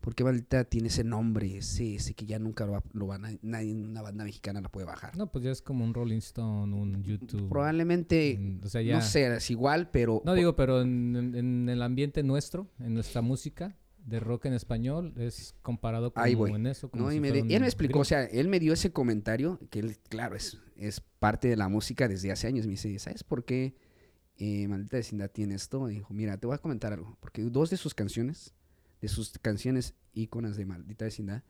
¿Por qué maldita tiene ese nombre, ese, ese que ya nunca lo, va- lo van a, nadie, una banda mexicana la puede bajar? No, pues ya es como un Rolling Stone, un YouTube. Probablemente, mm, o sea, ya. no sé, es igual, pero... No digo, pero en, en- en el ambiente nuestro, en nuestra música de rock en español, es comparado con Ahí voy. en eso. como No, y me de- y él me explicó, o sea, él me dio ese comentario, que él, claro, es, es parte de la música desde hace años. Me dice, ¿sabes por qué eh, Maldita Vecindad tiene esto? Me dijo, mira, te voy a comentar algo. Porque dos de sus canciones, de sus canciones íconas de Maldita Vecindad,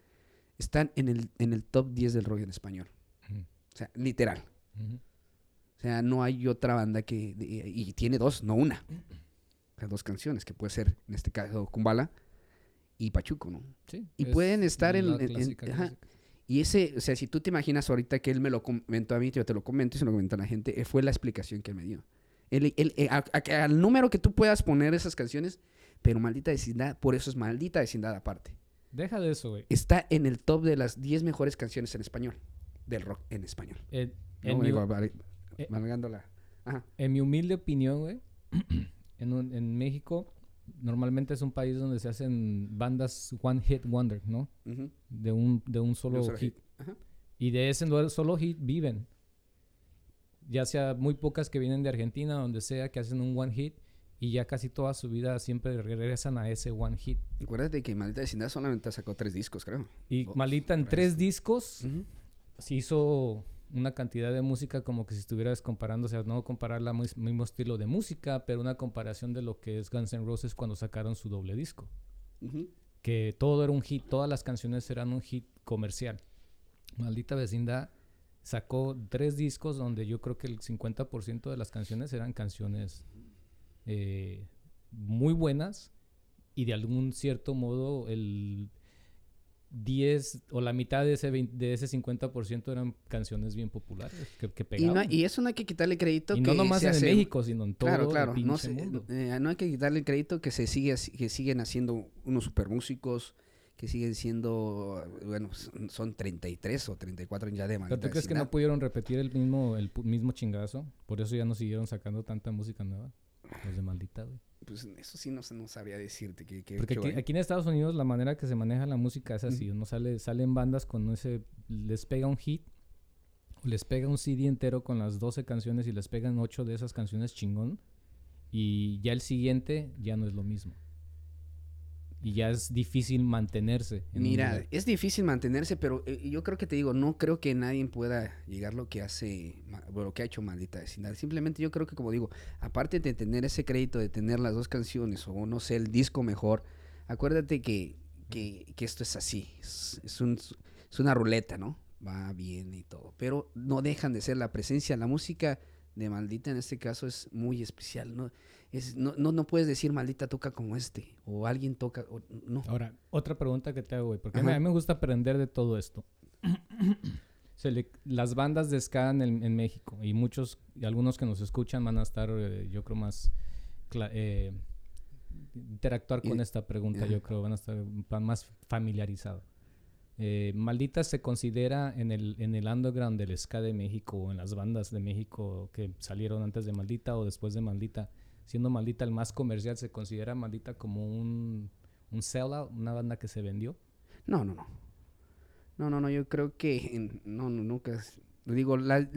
están en el, en el top 10 del rock en español. O sea, literal. O sea, no hay otra banda que... de- y tiene dos, no una. O sea, dos canciones, que puede ser, en este caso, Kumbala y Pachuco, ¿no? Sí, Y es pueden estar en- clásica, ajá. Y ese, o sea, si tú te imaginas ahorita que él me lo comentó a mí, yo te lo comento y se lo comento a la gente, eh, fue la explicación que él me dio. Él- él- eh, a- a- al número que tú puedas poner esas canciones, pero maldita vecindad, por eso es maldita vecindad aparte. Deja de eso, güey. Está en el top de las 10 mejores canciones en español, del rock en español. En, No, mi, digo, vale, eh, Ajá. en mi humilde opinión, güey, en, en México normalmente es un país donde se hacen bandas one hit wonder, ¿no? ujú. De un, de un solo hit. hit. Ajá. Y de ese solo hit viven. Ya sea muy pocas que vienen de Argentina, donde sea, que hacen un one hit. Y ya casi toda su vida siempre regresan a ese one hit. Acuérdate que maldita vecindad solamente sacó tres discos, creo. Y Malita en tres discos Ujú. se hizo una cantidad de música como que si estuvieras comparando, o sea, no comparar el mismo estilo de música, pero una comparación de lo que es Guns N' Roses cuando sacaron su doble disco. Que todo era un hit, todas las canciones eran un hit comercial. Maldita Vecindad sacó tres discos donde yo creo que el 50% de las canciones eran canciones eh, muy buenas y de algún cierto modo el 10 o la mitad de ese, 20 de ese 50% eran canciones bien populares que, que Y, pegaban. no, y eso no hay que quitarle crédito. Y que no nomás se en hace- México, sino en todo Claro, el claro. pinche No, se- mundo. eh, no hay que quitarle el crédito que se sigue que siguen haciendo unos super músicos que siguen siendo bueno son- son 33 o 34 ya de ¿Pero maldita tú crees que no vecindad. pudieron repetir el mismo, el mismo chingazo? Por eso ya no siguieron sacando tanta música nueva. Los de maldita, güey. Pues eso sí no, no sabría decirte que, que Porque aquí, aquí en Estados Unidos la manera que se maneja la música es así. No sale, salen bandas con ese... Les pega un hit. o Les pega un CD entero con las 12 canciones y les pegan 8 de esas canciones chingón. Y ya el siguiente ya no es lo mismo. Y ya es difícil mantenerse. Mira, es difícil mantenerse, pero eh, yo creo que te digo, no creo que nadie pueda llegar lo que hace, lo que ha hecho Maldita Vecindad. Simplemente yo creo que, como digo, aparte de tener ese crédito de tener las dos canciones o no sé, el disco mejor, acuérdate que, que, que esto es así, es, es un- es una ruleta, ¿no? Va bien y todo, pero no dejan de ser la presencia, la música de Maldita en este caso es muy especial, ¿no? Es, no, no, no puedes decir Maldita toca como este, o alguien toca, o, no. Ahora, otra pregunta que te hago, güey, porque a Ajá. mí, a mí me gusta aprender de todo esto. Se le- las bandas de ska en, el- en México y muchos, y algunos que nos escuchan van a estar, eh, yo creo, más eh, interactuar con Y- esta pregunta, yo creo, van a estar más familiarizados. Eh, Maldita se considera en el, en el underground del ska de México o en las bandas de México que salieron antes de Maldita o después de Maldita, siendo Maldita el más comercial, se considera Maldita como un, un sellout, una banda que se vendió. No, no, no. No, no, no, yo creo que no, no, nunca. es- Digo, la-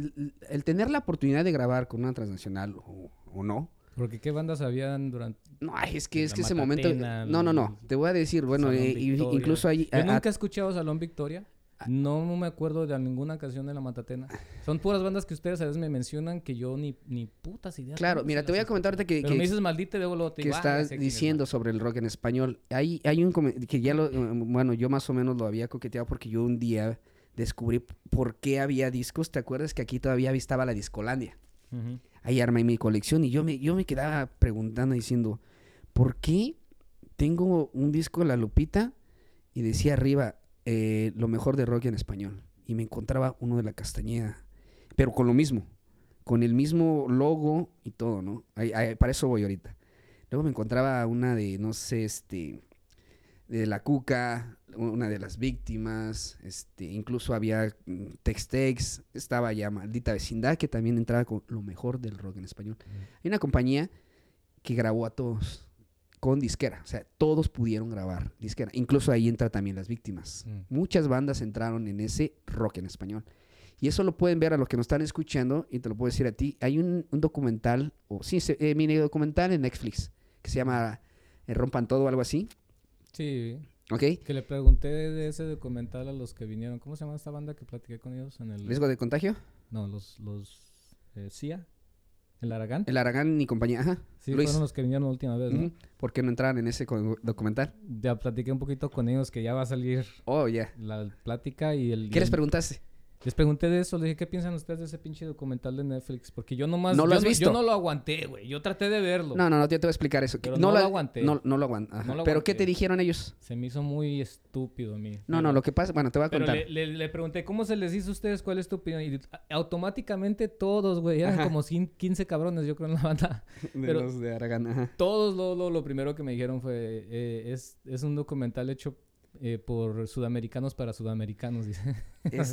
el tener la oportunidad de grabar con una transnacional o, o no. Porque qué bandas habían durante... No, ay, es que es que ese momento. No, no, no. Te voy a decir, bueno, eh, incluso hay. Yo a- nunca he escuchado Salón Victoria. No me acuerdo de ninguna canción de La Matatena. Son puras bandas que ustedes a veces me mencionan que yo ni, ni putas ideas. claro, mira, te voy a las comentar ahorita que, Pero que, me dices maldita y luego te que ah, estás es, diciendo sobre el rock en español. Hay, hay un que ya lo, eh, bueno, yo más o menos lo había coqueteado porque yo un día descubrí por qué había discos. ¿Te acuerdas que aquí todavía estaba la Discolandia? Ujú. ahí armé mi colección y yo me, yo me quedaba preguntando diciendo, ¿por qué tengo un disco de La Lupita y decía arriba eh, lo mejor de rock en español? Y me encontraba uno de La Castañeda, pero con lo mismo, con el mismo logo y todo, ¿no? Ahí- ahí- para eso voy ahorita. Luego me encontraba una de, no sé, este, de La Cuca, una de las víctimas, este, incluso había mm, Tex-Tex, estaba ya Maldita Vecindad, que también entraba con lo mejor del rock en español. Hay una compañía que grabó a todos. Con disquera. O sea, todos pudieron grabar disquera. Incluso ahí entra también las víctimas. Mm. Muchas bandas entraron en ese rock en español. Y eso lo pueden ver a los que nos están escuchando y te lo puedo decir a ti. Hay un, un documental, o sí, se- eh, mini documental en Netflix que se llama eh, Rompan Todo o algo así. Sí, ¿Ok? que le pregunté de ese documental a los que vinieron. ¿Cómo se llama esta banda que platiqué con ellos en el... ¿Riesgo de contagio? No, los... los eh, CIA, el Aragán. El Aragán y compañía. Ajá. Sí, Luis. fueron los que vinieron la última vez, ¿no? ¿Por qué no entraron en ese documental? Ya platiqué un poquito con ellos que ya va a salir Oh, ya. la plática y el... y ¿Qué les el- preguntaste? Les pregunté de eso, les dije, ¿qué piensan ustedes de ese pinche documental de Netflix? Porque yo nomás... ¿No lo yo has visto? Yo no lo aguanté, güey. Yo traté de verlo. No, no, no, yo te voy a explicar eso. Pero no lo aguanté. No, no lo aguanté. No lo ¿Pero qué te dijeron ellos? Se me hizo muy estúpido a mí. No, no, lo que pasa, bueno, te voy a Pero contar. le, le- le pregunté, ¿cómo se les hizo a ustedes? ¿Cuál es tu opinión? Y automáticamente todos, güey, eran Ajá. como cin- 15 cabrones, yo creo, en la banda. de pero- los de Aragán, ajá. Todos lo, lo, lo primero que me dijeron fue, eh, es, es un documental hecho eh, por sudamericanos para sudamericanos, dice.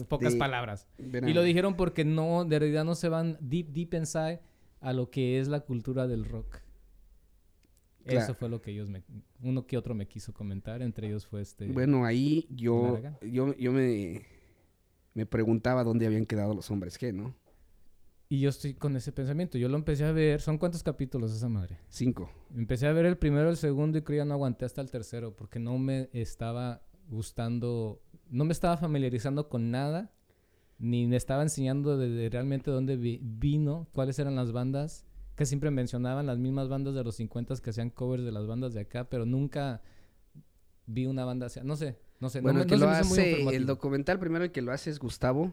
Pocas Este, palabras. verán, Y lo dijeron porque no, de realidad no se van deep, deep inside a lo que es la cultura del rock. Claro. Eso fue lo que ellos me... Uno que otro me quiso comentar, entre ellos fue este... Bueno, ahí yo, yo, yo me, me preguntaba dónde habían quedado los hombres G, ¿no? Y yo estoy con ese pensamiento. Yo lo empecé a ver. ¿Son cuántos capítulos esa madre? Cinco. Empecé a ver el primero, el segundo y creo ya no aguanté hasta el tercero porque no me estaba gustando, no me estaba familiarizando con nada, ni me estaba enseñando de, de realmente dónde vi- vino, cuáles eran las bandas, que siempre mencionaban las mismas bandas de los 50 que hacían covers de las bandas de acá, pero nunca vi una banda, así. no sé, no sé. no Bueno, me- el que no lo hace, el documental primero el que lo hace es Gustavo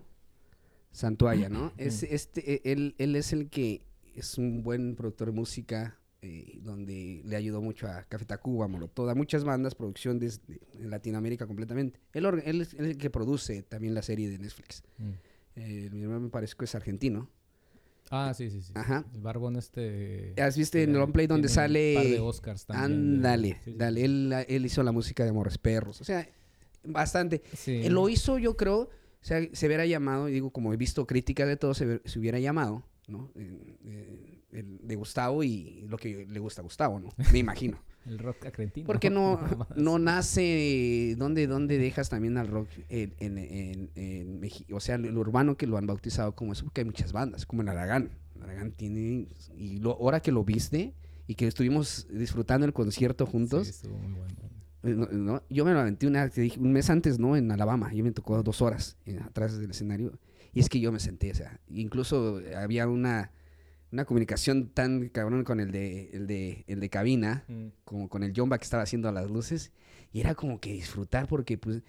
Santuaya, ¿no? es, este, e- él, él es el que es un buen productor de música, eh, donde le ayudó mucho a Café Tacuba, a Molotov, a muchas bandas, producción desde en Latinoamérica completamente. Él, él es él el que produce también la serie de Netflix. Mm. Eh, mi hermano me parece que es argentino. Ah, sí, sí, sí. Ajá. El barbón este... ¿Has visto en el Long Play donde tiene un par sale... de Oscars también. de- Ándale, sí, sí, dale. Él, él hizo la música de Amores Perros. O sea, bastante. Sí. Eh, Lo hizo, yo creo, o sea, se hubiera llamado, y digo, como he visto críticas de todo, se, se hubiera llamado, ¿no? Eh, eh, el de Gustavo y lo que le gusta a Gustavo, ¿no? Me imagino. El rock argentino. Porque no, no nace, ¿dónde, ¿dónde dejas también al rock en, en, en- en Meji- O sea, el urbano que lo han bautizado como eso, porque hay muchas bandas, como el Aragán. El Aragán tiene, y lo, ahora que lo viste y que estuvimos disfrutando el concierto juntos, Sí, estuvo muy bueno. Eh, No, no, yo me lo aventé una, te dije, un mes antes, ¿no? En Alabama. Yo me tocó dos horas eh, atrás del escenario. Y es que yo me senté, o sea, incluso había una, una comunicación tan cabrón con el de, el de, el de cabina, Mm. como con el Jomba que estaba haciendo las luces. Y era como que disfrutar porque, pues,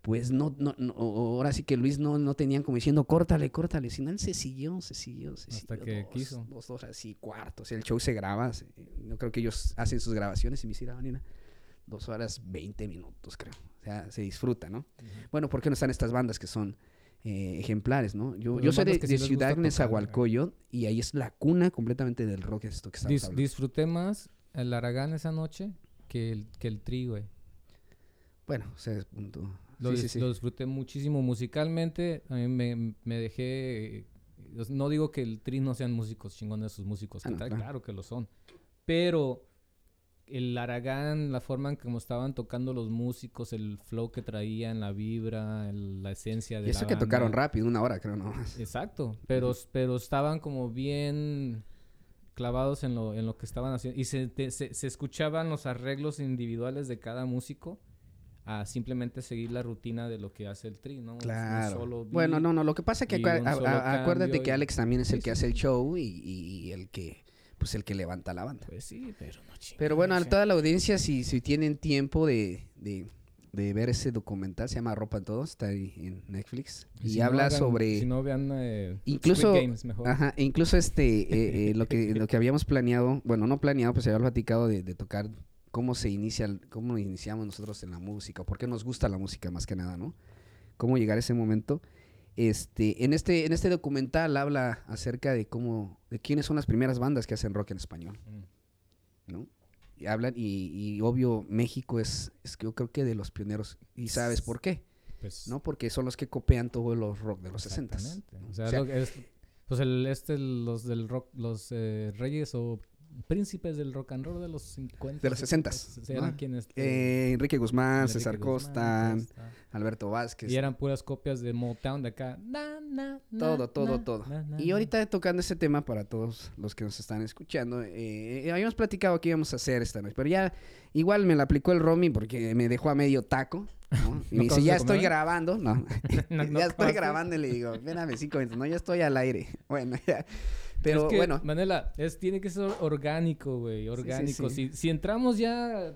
pues no, no, no, ahora sí que Luis no, no tenían como diciendo, córtale, córtale. Sino él se siguió, se siguió, se Hasta siguió. que dos, quiso. Dos horas y cuarto. O sea, el show se graba. se- no creo que ellos hacen sus grabaciones y me hicieron dos horas 20 minutos, creo. O sea, se disfruta, ¿no? Bueno, ¿por qué no están estas bandas que son eh, ejemplares, no? Yo, Pues yo soy de, sí de Ciudad Nezahualcóyotl y ahí es la cuna completamente del rock esto que Dis- hablando. disfruté más el Aragán esa noche que el, que el Tri, güey. Bueno, o sea, es punto. Lo, Sí, dis- sí, sí. lo disfruté muchísimo musicalmente. A mí me, me dejé... eh, No digo que el Tri no sean músicos chingones sus músicos. Ah, ¿qué no, tal? claro. Claro que lo son. Pero el Aragán, la forma en como estaban tocando los músicos, el flow que traían, la vibra, el- la esencia de Y eso la que tocaron rápido, una hora, creo, no Exacto, pero, pero estaban como bien clavados en lo, en lo que estaban haciendo. Y se, te- se, se escuchaban los arreglos individuales de cada músico a simplemente seguir la rutina de lo que hace el tri, ¿no? Claro. solo beat. Bueno, no, no, lo que pasa es que y acua- un a- solo a- acuérdate que Alex también es el que hace el show y, y- y el que, pues el que levanta la banda. Pues sí, pero no chingues, Pero bueno, a toda la audiencia, si, si tienen tiempo de, de, de ver ese documental, se llama Ropa en Todos, está ahí en Netflix. Y, si no habla hagan- sobre... Si no vean eh, Incluso- Squid Games mejor. Ajá, incluso este, eh, eh, lo, que, lo que habíamos planeado, bueno, no planeado, pues se había platicado de, de tocar cómo se inicia, cómo iniciamos nosotros en la música, por qué nos gusta la música más que nada, ¿no? Cómo llegar a ese momento. Este, en este, en este documental habla acerca de cómo, de quiénes son las primeras bandas que hacen rock en español, Mm. ¿no? Y hablan, y, y obvio, México es, es que yo creo que de los pioneros, y sabes por qué, Pues, ¿no? Porque son los que copian todo los rock de los 60 Exactamente. ¿no? O sea, O sea, lo que es- pues el, este, los del rock, los eh, Reyes o príncipes del rock and roll de los 50. De los 60. Eran ¿no? quienes... Eh, Enrique Guzmán, Enrique César Costa, Costa. Alberto Vázquez. Y eran puras copias de Motown de acá. Na, na, na, Todo, todo, todo. Y ahorita tocando ese tema para todos los que nos están escuchando, eh, habíamos platicado que íbamos a hacer esta noche, pero ya igual me la aplicó el Romy porque me dejó a medio taco, ¿no? Y ¿No me dice, ya estoy grabando, no, ya estoy grabando y le digo, espérame cinco minutos, no, ya estoy al aire, bueno, ya. Pero Es que, bueno, Manela, es, tiene que ser orgánico, güey. sí, Orgánico. sí. Si, si entramos ya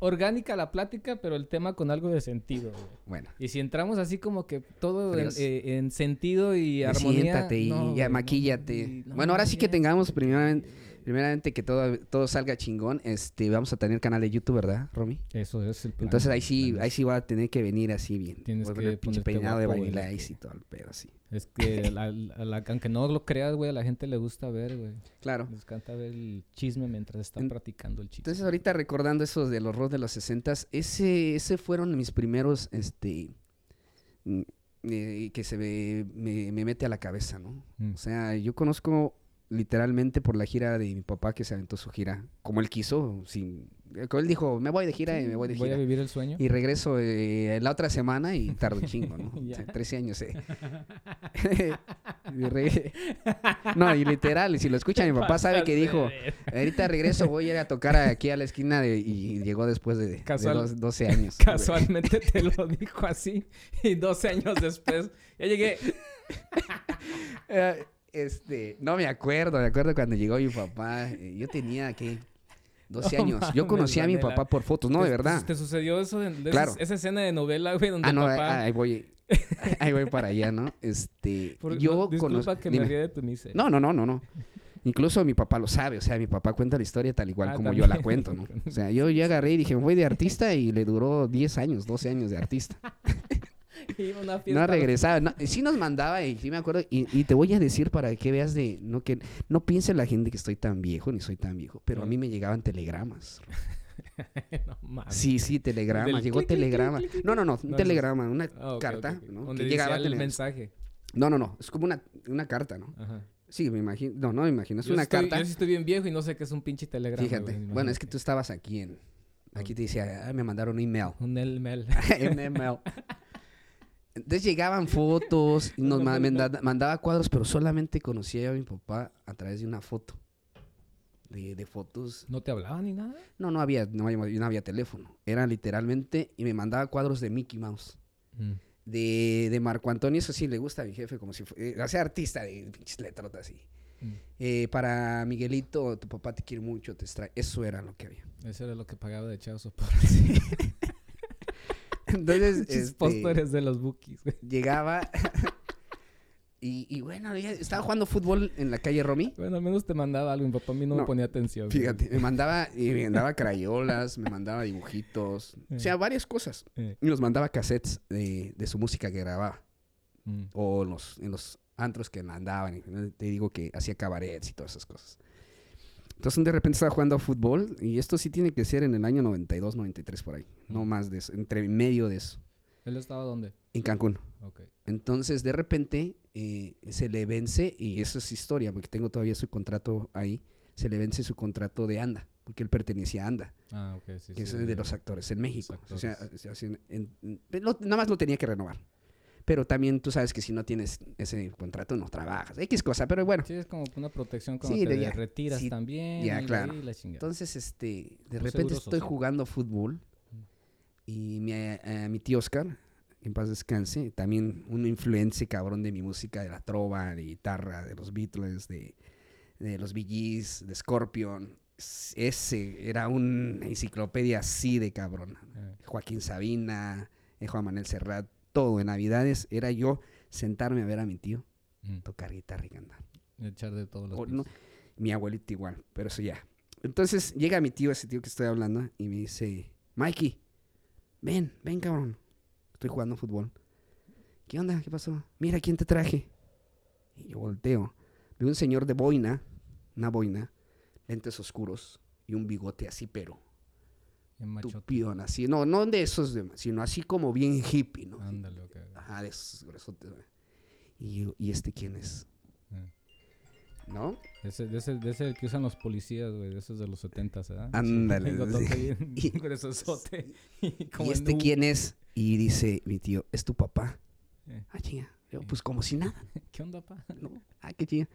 orgánica la plática, pero el tema con algo de sentido, güey. bueno. Y si entramos así como que todo en, eh, en sentido y armonía. Siéntate y no, ya güey, no, maquíllate. no, bueno, ahora sí que tengamos primeramente, primeramente que todo, todo salga chingón. Este, vamos a tener canal de YouTube, ¿verdad, Romy? Eso es el plan. Entonces ahí sí, ahí sí va a tener que venir así bien. Tienes que pinche ponerte peinado de guapo, Vanilla y todo el pedo así. Es que la- la- la- aunque no lo creas, güey, a la gente le gusta ver, güey. Claro. Les encanta ver el chisme mientras están En- practicando el chisme. Entonces ahorita recordando esos de los rock de los 60 ese, ese fueron mis primeros, este, mm, eh, que se me, me, me mete a la cabeza, ¿no? Mm. O sea, yo conozco literalmente por la gira de mi papá que se aventó su gira, como él quiso, sin, como él dijo, me voy de gira y me voy de Voy gira. a vivir el sueño. Y regreso eh, la otra semana y tardo un chingo, ¿no? O sea, 13 años, eh. Y re- No, y literal, y si lo escucha mi papá sabe que dijo, ahorita regreso, voy a ir a tocar aquí a la esquina de... y llegó después de, de Casual- dos- 12 años. Casualmente te lo dijo así. Y 12 años después, ya llegué. Este, no me acuerdo, me acuerdo cuando llegó mi papá, eh, yo tenía, ¿qué? 12 No años. Yo conocí a mi papá por fotos, no, ¿Te- de verdad. ¿Te sucedió eso? De, de Claro. esa, esa escena de novela, güey, donde Ah, no, papá... ahí voy, ahí voy para allá, ¿no? Este, Por- yo no, conozco... que dime. me ríe de tu miseria. No, no, no, no, no. Incluso mi papá lo sabe, o sea, mi papá cuenta la historia tal igual Ah, como yo la cuento, ¿no? O sea, yo ya agarré y dije, voy de artista y le duró 10 años, 12 años de artista. Iba una No fiesta. regresaba, no, sí nos mandaba y sí me acuerdo, y, y te voy a decir para que veas de, no que, no piense la gente que estoy tan viejo, ni soy tan viejo, pero a mí me llegaban telegramas. no mames. Sí, sí, telegramas, Del llegó clic, telegrama. clic, clic, No, no, no, un No, telegrama, una Ah, carta, ok, ok. ¿no? Donde Que llegaba el mensaje. No, no, no, es como una, una carta, ¿no? Ajá. Sí, me imagino, no, no me imagino, es Yo una estoy- carta. Yo sí estoy bien viejo y no sé qué es un pinche telegrama. Fíjate, güey, bueno, es que tú estabas aquí en, aquí te decía, "Ah, me mandaron un email. Un elmel. un email. Entonces llegaban fotos y nos manda- mandaba cuadros, pero solamente conocía a mi papá a través de una foto. De, de fotos. ¿No te hablaba ni nada? No, no había, no había, no había teléfono. Era literalmente, y me mandaba cuadros de Mickey Mouse. Mm. De, de Marco Antonio, eso sí le gusta a mi jefe, como si fuera, sea, artista de pinches letrotas así. Mm. Eh, para Miguelito, tu papá te quiere mucho, te extrae. Eso era lo que había. Eso era lo que pagaba de Chao por Entonces, este, pósteres de los bookies, güey. llegaba y, y bueno, estaba jugando fútbol en la calle Romy. Bueno, al menos te mandaba algo. Mi papá a mí no, me No, ponía atención. güey. Fíjate, me mandaba, y me mandaba crayolas, me mandaba dibujitos, o sea, varias cosas. Eh, Y nos mandaba cassettes de, de su música que grababa, mm. o en los, en los antros que andaban. y Te digo que hacía cabarets y todas esas cosas. Entonces, de repente estaba jugando fútbol, y esto sí tiene que ser en el año 92, 93 por ahí, no más de eso, entre medio de eso, ¿Él estaba dónde? en Cancún. Entonces, de repente, eh, se le vence, y eso es historia, porque tengo todavía su contrato ahí, se le vence su contrato de ANDA, porque él pertenecía a ANDA, Ah, ok, sí, que sí. es de los actores en México. O sea, en- en- lo- nada más lo tenía que renovar. Pero también tú sabes que si no tienes ese contrato no trabajas. X cosa, pero bueno. Sí, es como una protección cuando Sí, te ya. retiras Sí, también. ya, claro. la. Entonces, este, de Un repente estoy social. jugando fútbol y mi, eh, mi tío Oscar, en paz descanse, también un influencia cabrón de mi música, de la trova, de guitarra, de los Beatles, de, de los Bee Gees, de Scorpion. Ese era una enciclopedia así de cabrón. Eh, Joaquín Sabina, eh, Juan Manuel Serrat, todo. En Navidades era yo sentarme a ver a mi tío mm. tocar guitarra y cantar. Echar de todos los O no, mi abuelito igual, pero eso ya. Entonces llega mi tío, ese tío que estoy hablando, y me dice, Mikey, ven, ven cabrón. Estoy jugando fútbol. ¿Qué onda? ¿Qué pasó? Mira quién te traje. Y yo volteo. Veo un señor de boina, una boina, lentes oscuros y un bigote así, pero. Tupión, así. No, no de esos, sino así como bien hippie, ¿no? Ándale, ok. Ajá, de esos gruesotes, güey. Y ¿y este quién es? Eh. ¿no? Ese, de ese, de ese que usan los policías, güey. De esos de los 70, ¿verdad? Ándale, sí. Y- gruesosote. Y, ¿Y este quién es? Y dice mi tío, es tu papá. Eh. Ah, chinga. Yo, pues como si nada, ¿Qué onda, pa? ¿no? Ah, qué chinga.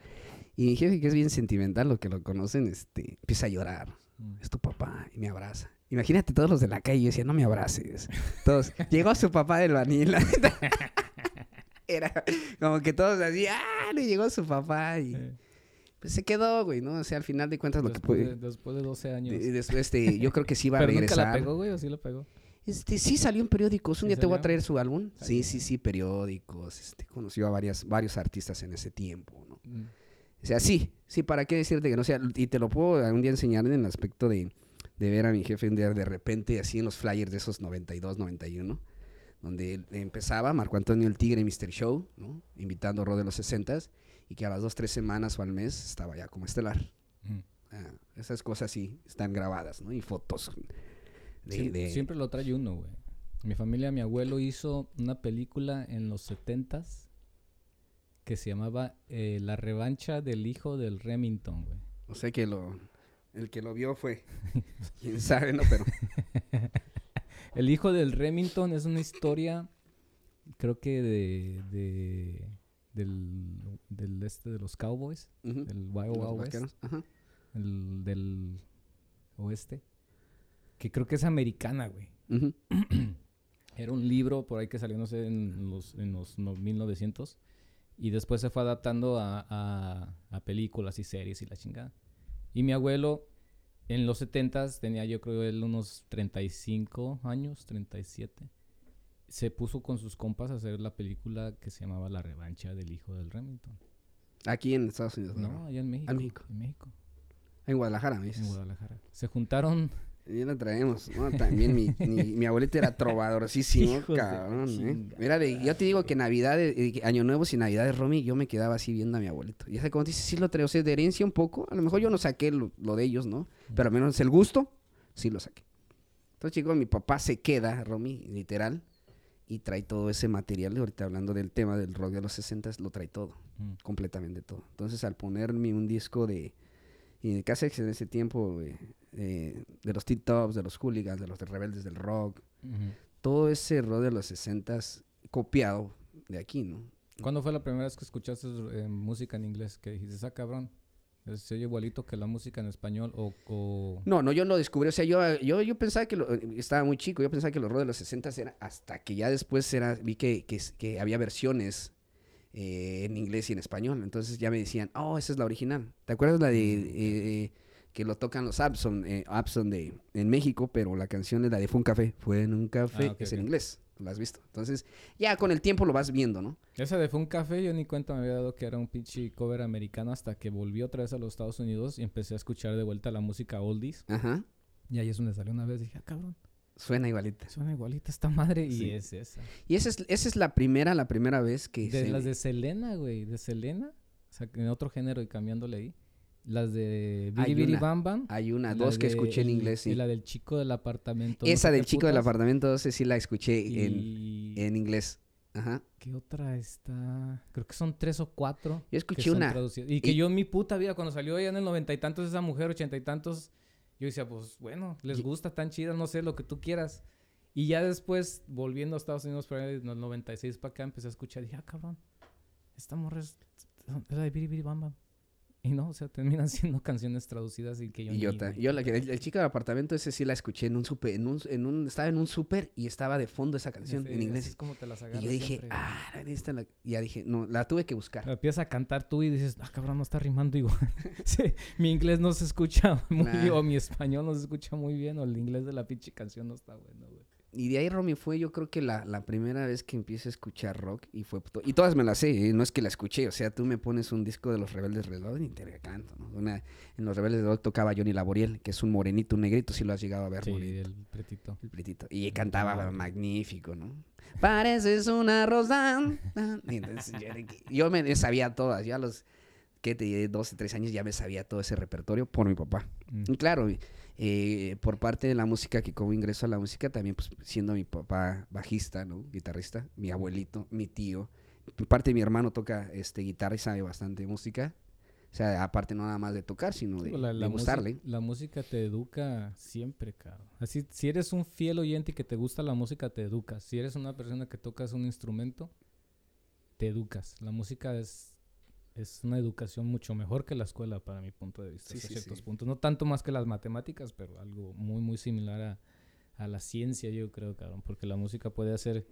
Y mi jefe, que es bien sentimental, lo que lo conocen, este, empieza a llorar. Mm. Es tu papá. Y me abraza. Imagínate todos los de la calle. Yo decía, no me abraces. Todos. Llegó su papá del vanilla. Era como que todos así, ah, le llegó su papá. Y pues se quedó, güey, ¿no? O sea, al final de cuentas lo que después, puede... de, después de 12 años. de- después, este, yo creo que sí iba a Pero nunca regresar. la pegó, güey, o sí la pegó. Este, sí salió en periódicos. Un ¿Sí día te voy a traer su álbum. Sí, sí, sí, periódicos. Este, conoció a varias, varios artistas en ese tiempo, ¿no? Mm. O sea, sí, sí, ¿para qué decirte que no sea? Y te lo puedo un día enseñar en el aspecto de, de ver a mi jefe un día de repente así en los flyers de esos 92, 91, donde empezaba Marco Antonio el Tigre Mr. Show, ¿no? Invitando a Ro de los 60 y que a las dos, tres semanas o al mes estaba ya como estelar. Mm. Ah, esas cosas sí están grabadas, ¿no? Y fotos de... De- Siempre lo trae uno, güey. Mi familia, mi abuelo hizo una película en los 70s que se llamaba eh, La revancha del hijo del Remington, güey. O sea que lo... El que lo vio fue... Quién sabe, ¿no? Pero... El hijo del Remington es una historia, creo que de, de del, del este de los Cowboys, del Wild Wild West, ajá. el del oeste, que creo que es americana, güey. Era un libro por ahí que salió, no sé, en los, en los no- 1900. Y después se fue adaptando a, a- a películas y series y la chingada. Y mi abuelo, en los 70s, tenía yo creo él unos 35 años, 37. Se puso con sus compas a hacer la película que se llamaba La revancha del hijo del Remington. Aquí en Estados Unidos. No, allá en México. en México. En México, En Guadalajara, me dices. en Guadalajara. Se juntaron Ya la traemos, ¿no? También mi, mi, mi abuelito era trovadorcísimo, de cabrón, ¿eh? Mira, de- yo te digo que Navidad, Año Nuevo y Navidades, Romy, yo me quedaba así viendo a mi abuelito. Y hace como dices, sí lo traigo, o sea, de herencia un poco. A lo mejor yo no saqué lo, lo de ellos, ¿no? Pero al menos el gusto, sí lo saqué. Entonces, chicos, mi papá se queda, Romy, literal, y trae todo ese material. Ahorita hablando del tema del rock de los 60, lo trae todo mm, completamente todo. Entonces, al ponerme un disco de, y de en ese tiempo, eh, eh, de los T-Tops, de los Hooligans, de los de Rebeldes del Rock, todo ese rock de los 60 copiado de aquí, ¿no? ¿Cuándo fue la primera vez que escuchaste eh, música en inglés? Que dijiste, ah, cabrón, es- se oye igualito que la música en español o... o- No, no, yo lo descubrí, o sea, yo, yo, yo pensaba que, lo- estaba muy chico, yo pensaba que los rock de los 60 era, hasta que ya después era, vi que, que, que había versiones eh, en inglés y en español, entonces ya me decían, oh, esa es la original. ¿Te acuerdas la de, eh, que lo tocan los Abson, eh, Abson de, en México, pero la canción es la de Fue un café, fue en un café, Ah, ok, es en inglés, lo has visto. Entonces, ya con el tiempo lo vas viendo, ¿no? Esa de Fue un café, yo ni cuenta me había dado que era un pinche cover americano hasta que volví otra vez a los Estados Unidos y empecé a escuchar de vuelta la música oldies. Ajá, Y ahí es donde salió una vez, dije, ah, cabrón, suena igualita. suena igualita esta madre. Sí. Y es esa. Y esa es, esa es la primera, la primera vez que De se- las de Selena, güey, de Selena, o sea, en otro género y cambiándole ahí. Las de Biri Bam Bam. hay una, dos que de escuché en inglés, sí. Y la del chico del apartamento. Esa del chico del apartamento, esa sí la escuché en, Y... en inglés. Ajá. ¿Qué otra está? Creo que son tres o cuatro. Yo escuché una. traducidas. Y que y- yo en mi puta vida, cuando salió allá en el noventa y tantos esa mujer, ochenta y tantos, yo decía, pues bueno, les Y- gusta, tan chida, no sé, lo que tú quieras. Y ya después, volviendo a Estados Unidos, por ahí en el 96 para acá, empecé a escuchar dije, ah, cabrón, esta morra es, es la de Biri Biri Bam Bam. Y no, o sea, terminan siendo canciones traducidas y que yo Y yo, ni- yo la el, el chico del apartamento ese sí la escuché en un super, en un, en un, estaba en un súper y estaba de fondo esa canción en inglés. es como te las Y yo dije, siempre. ah, esta la, y ya dije, no, la tuve que buscar. La Empiezas a cantar tú y dices, ah, cabrón, no está rimando igual. Sí, mi inglés no se escucha muy Nah. bien, o mi español no se escucha muy bien, o el inglés de la pinche canción no está bueno, güey. Y de ahí, Romy, fue yo creo que la, la primera vez que empiezo a escuchar rock y fue... to- Y todas me las sé, ¿eh? no es que la escuché, o sea, tú me pones un disco de Los Rebeldes Rock y te canto, ¿no? Una, en Los Rebeldes Rock tocaba Johnny Laboriel, que es un morenito, un negrito, si lo has llegado a ver, Sí, morenito. el pretito. El pretito. Y cantaba magnífico, ¿no? Pareces una rosa. Entonces yo, que- me sabía todas. Yo a los, ¿qué te diré? 12, 13 años ya me sabía todo ese repertorio por mi papá. Mm. Y claro, eh, por parte de la música, que como ingreso a la música, también pues siendo mi papá bajista, ¿no? Guitarrista, mi abuelito, mi tío. Por parte de mi hermano toca este, guitarra y sabe bastante música. O sea, aparte no nada más de tocar, sino de, la, de gustarle. la música te educa siempre, cabrón. Así, si eres un fiel oyente y que te gusta la música, te educas. Si eres una persona que tocas un instrumento, te educas. La música es, es una educación mucho mejor que la escuela, para mi punto de vista, Sí, ciertos sí. puntos. No tanto más que las matemáticas, pero algo muy, muy similar a, a la ciencia, yo creo, cabrón. Porque la música puede hacer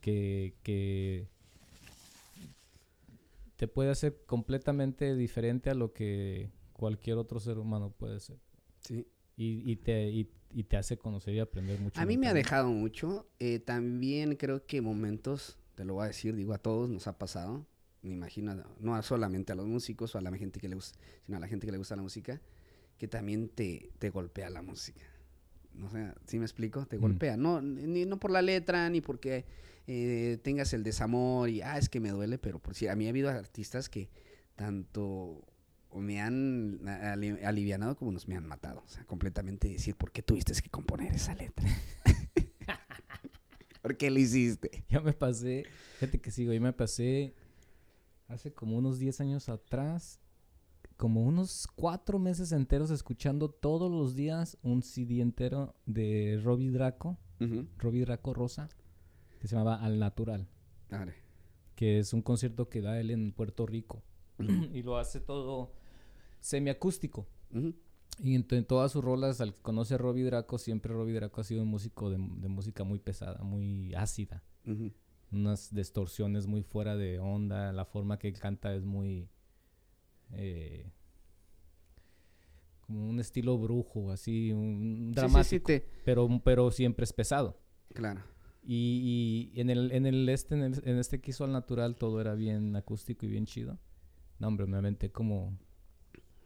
que, que te puede hacer completamente diferente a lo que cualquier otro ser humano puede ser. Sí. Y, y te, y, y te hace conocer y aprender mucho. A mí me ha dejado mucho. eh, también creo que momentos, te lo voy a decir, digo, a todos nos ha pasado. Me imagino, no solamente a los músicos o a la gente que le gusta, sino a la gente que le gusta la música, que también te, te golpea la música. No sé, ¿sí me explico? Te Mm. golpea. No, ni, no por la letra, ni porque eh, tengas el desamor y, ah, es que me duele, pero por si a mí ha habido artistas que tanto me han a- ali- alivianado como nos me han matado. O sea, completamente decir, ¿por qué tuviste que componer esa letra? ¿Por qué lo hiciste? Ya me pasé, fíjate que sigo, yo me pasé hace como unos 10 años atrás, como unos cuatro meses enteros escuchando todos los días un CD entero de Robbie Draco, Robbie Draco Rosa, que se llamaba Al Natural, Dale. que es un concierto que da él en Puerto Rico. y lo hace todo semiacústico. Y en, en todas sus rolas, al que conoce a Robbie Draco, siempre Robbie Draco ha sido un músico de, de música muy pesada, muy ácida. Unas distorsiones muy fuera de onda. La forma que canta es muy... eh, como un estilo brujo, así, un dramático. sí, sí, te- Pero, pero siempre es pesado. Claro. Y, y en el, en el este, en, el- en este que hizo al natural, todo era bien acústico y bien chido. No, hombre, me aventé como,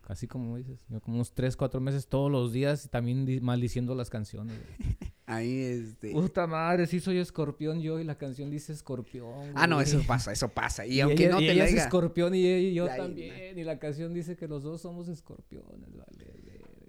casi como dices, como unos 3, 4 meses todos los días y también di- maldiciendo las canciones. Ahí este. Puta madre, sí soy escorpión yo y la canción dice escorpión. Ah, no, eso pasa, eso pasa. Y, Y aunque ella, no y te ella es diga. escorpión y, y yo también. Y la canción dice que los dos somos escorpiones, vale.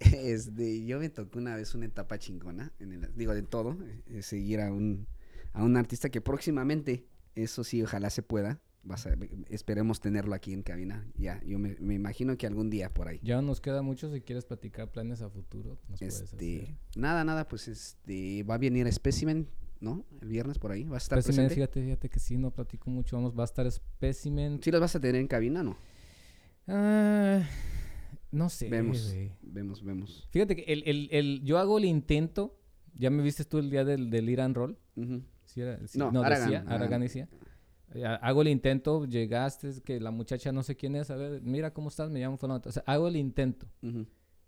Este, yo me tocó una vez una etapa chingona, en el, digo, de todo, eh, seguir a un, a un artista que próximamente, eso sí, ojalá se pueda, vas a- esperemos tenerlo aquí en cabina, ya, yo me, me imagino que algún día por ahí. Ya nos queda mucho si quieres platicar planes a futuro. Nos puedes hacer. Este, nada, nada, pues este, va a venir Specimen, ¿no? El viernes por ahí, va a estar Specimen, presente. fíjate, fíjate que sí, no platico mucho. Vamos, va a estar Specimen. ¿Sí los vas a tener en cabina, no? Ah, no sé. vemos, vemos, vemos. Fíjate que el, el, el- yo hago el intento. Ya me viste tú el día del, del Irán Roll. ¿Sí era? Sí, No, decía, Aragán, Aragán Aragán. decía. Eh, ha- Hago el intento, llegaste, que la muchacha no sé quién es, a ver, mira cómo estás, me llamo fulano. O sea, hago el intento.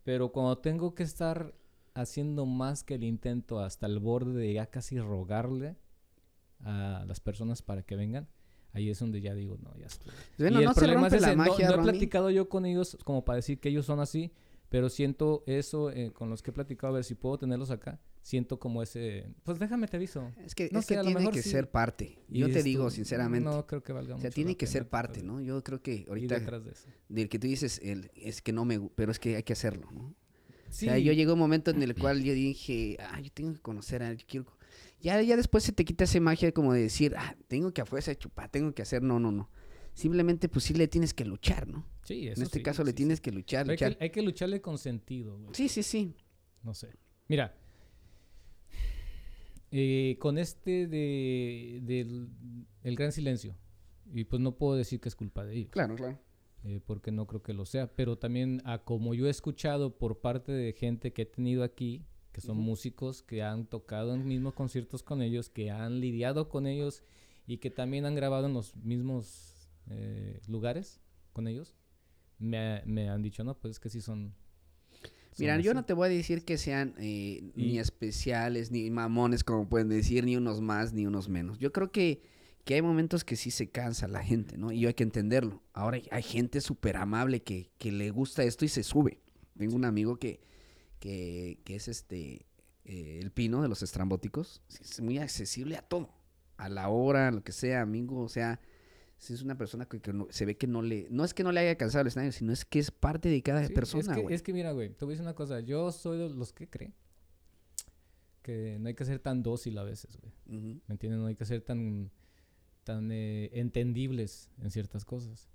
Pero cuando tengo que estar haciendo más que el intento hasta el borde de ya casi rogarle a las personas para que vengan, ahí es donde ya digo, no, ya estoy. Bueno, y el no se problema rompe es la ese, no- magia, no, he Ronnie. platicado yo con ellos como para decir que ellos son así, pero siento eso eh, con los que he platicado, a ver si puedo tenerlos acá. Siento como ese, pues déjame te aviso. Es que, No es sé, que a lo tiene mejor que sí. ser parte. Y Yo te digo sinceramente. No creo que valga o mucho sea, la tiene que ser parte, ¿no? Yo creo que ahorita detrás de eso. del que tú dices el, es que no me, pero es que hay que hacerlo, ¿no? Sí, O sea, yo llegué a un momento en el cual yo dije, ah, yo tengo que conocer a él, quiero... co-". Ya, ya después se te quita esa magia como de decir, ah, tengo que a fuerza chupar, tengo que hacer, no, no, no. Simplemente, pues sí le tienes que luchar, ¿no? sí, eso en este sí, caso le sí, tienes que luchar, Hay que, hay que lucharle con sentido, güey. Sí, sí, sí. No sé. Mira, eh, con este de del el gran silencio, y pues no puedo decir que es culpa de ellos, Claro, claro. eh, porque no creo que lo sea, pero también a como yo he escuchado por parte de gente que he tenido aquí, que son músicos que han tocado en mismos conciertos con ellos, que han lidiado con ellos y que también han grabado en los mismos eh, lugares con ellos, me, me han dicho, no, pues es que sí son... son Mira, yo así". no te voy a decir que sean eh, ni especiales, ni mamones, como pueden decir, ni unos más, ni unos menos. Yo creo que, que hay momentos que sí se cansa la gente, ¿no? Y hay que entenderlo. Ahora hay, hay gente súper amable que, que le gusta esto y se sube. Tengo un amigo que, que, que es este, eh, el pino de los estrambóticos. Es muy accesible a todo. A la hora, lo que sea, amigo. O sea, sí es una persona que, que no- se ve que no le... No es que no le haya cansado el escenario, sino es que es parte de cada Sí, persona, es que, güey. es que mira, güey, te voy a decir una cosa. Yo soy de los que cree que no hay que ser tan dócil a veces, güey. Ujú. ¿Me entiendes? No hay que ser tan, tan eh, entendibles en ciertas cosas.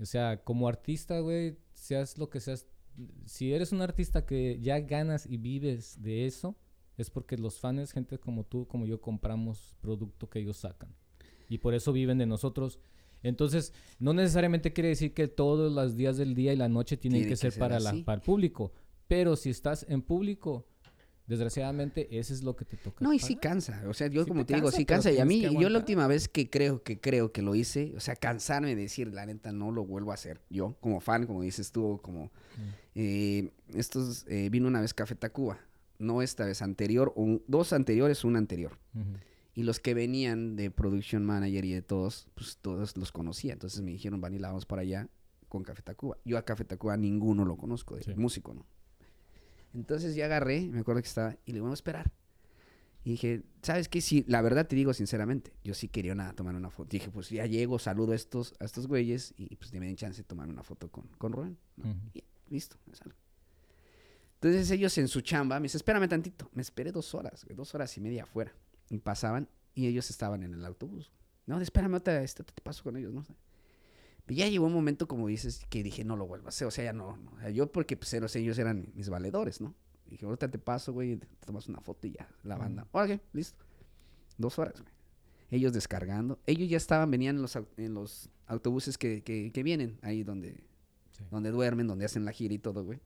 O sea, como artista, güey, seas lo que seas. Si eres un artista que ya ganas y vives de eso, es porque los fans, gente como tú, como yo, compramos producto que ellos sacan. Y por eso viven de nosotros. Entonces, no necesariamente quiere decir que todos los días del día y la noche tienen Tiene que que ser, ser para, la, para el público. Pero si estás en público, desgraciadamente, ese es lo que te toca. No, y sí cansa. O sea, yo Sí como te te, digo, sí cansa. Y a mí, yo la última vez que creo que creo que lo hice, o sea, cansarme de decir, la neta, no lo vuelvo a hacer. Yo, como fan, como dices tú, como... eh, estos, eh, vino una vez Café Tacuba. No esta vez, anterior, un- dos anteriores, una anterior. Y los que venían de Production Manager y de todos, pues todos los conocía. Entonces me dijeron, Vanilla, vamos para allá con Café Tacuba. Yo a Café Tacuba ninguno lo conozco, de Sí. músico, ¿no? Entonces ya agarré, me acuerdo que estaba, y le digo, vamos a esperar. Y dije, ¿sabes qué? Sí, la verdad te digo sinceramente, yo sí quería nada, tomar una foto. Dije, pues ya llego, saludo a estos, a estos güeyes y pues me den chance de tomar una foto con, con Rubén. Y listo, me salgo. Entonces ellos en su chamba me dicen, espérame tantito. Me esperé dos horas, dos horas y media afuera. Y pasaban y ellos estaban en el autobús. No, espérame, otra, este, te paso con ellos, ¿no? Pero ya llegó un momento, como dices, que dije, no lo vuelvo a hacer. O sea, ya no. no. O sea, yo porque pues, eros- ellos eran mis valedores, ¿no? Dije, ahorita te paso, güey, te tomas una foto y ya, la banda. Ok, listo. Dos horas, güey. Ellos descargando. Ellos ya estaban, venían en los, en los autobuses que, que, que vienen ahí donde, Sí. donde duermen, donde hacen la gira y todo, güey.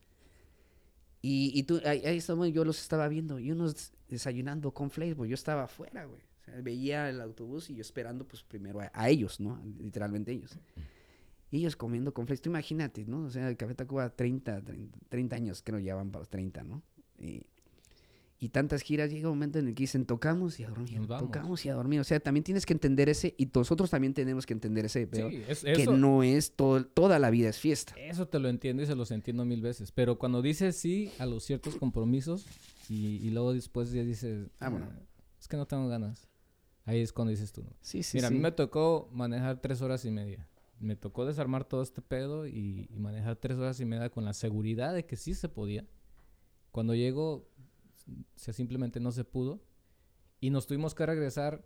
Y, y tú, ahí, ahí estamos, yo los estaba viendo, y unos desayunando con güey. Yo estaba afuera, güey. O sea, veía el autobús y yo esperando, pues, primero a, a ellos, ¿no? Literalmente ellos. Ellos comiendo con Tú imagínate, ¿no? O sea, el Café Tacuba 30, 30, 30 años, creo, ya van para los 30, ¿no? Y, y tantas giras, llega un momento en el que dicen, tocamos y a dormir, Nos vamos. tocamos y a dormir. O sea, también tienes que entender ese, y nosotros también tenemos que entender ese, pero Sí, es- que no es todo, toda la vida es fiesta. eso te lo entiendo y se los entiendo mil veces. Pero cuando dices sí a los ciertos compromisos y, y luego después ya dices, Ah, bueno. "Ah, es que no tengo ganas. Ahí es cuando dices tú. ¿no? Sí, sí, Mira, sí. a mí me tocó manejar tres horas y media. Me tocó desarmar todo este pedo y, y manejar tres horas y media con la seguridad de que sí se podía. Cuando llego, o sea, simplemente no se pudo. Y nos tuvimos que regresar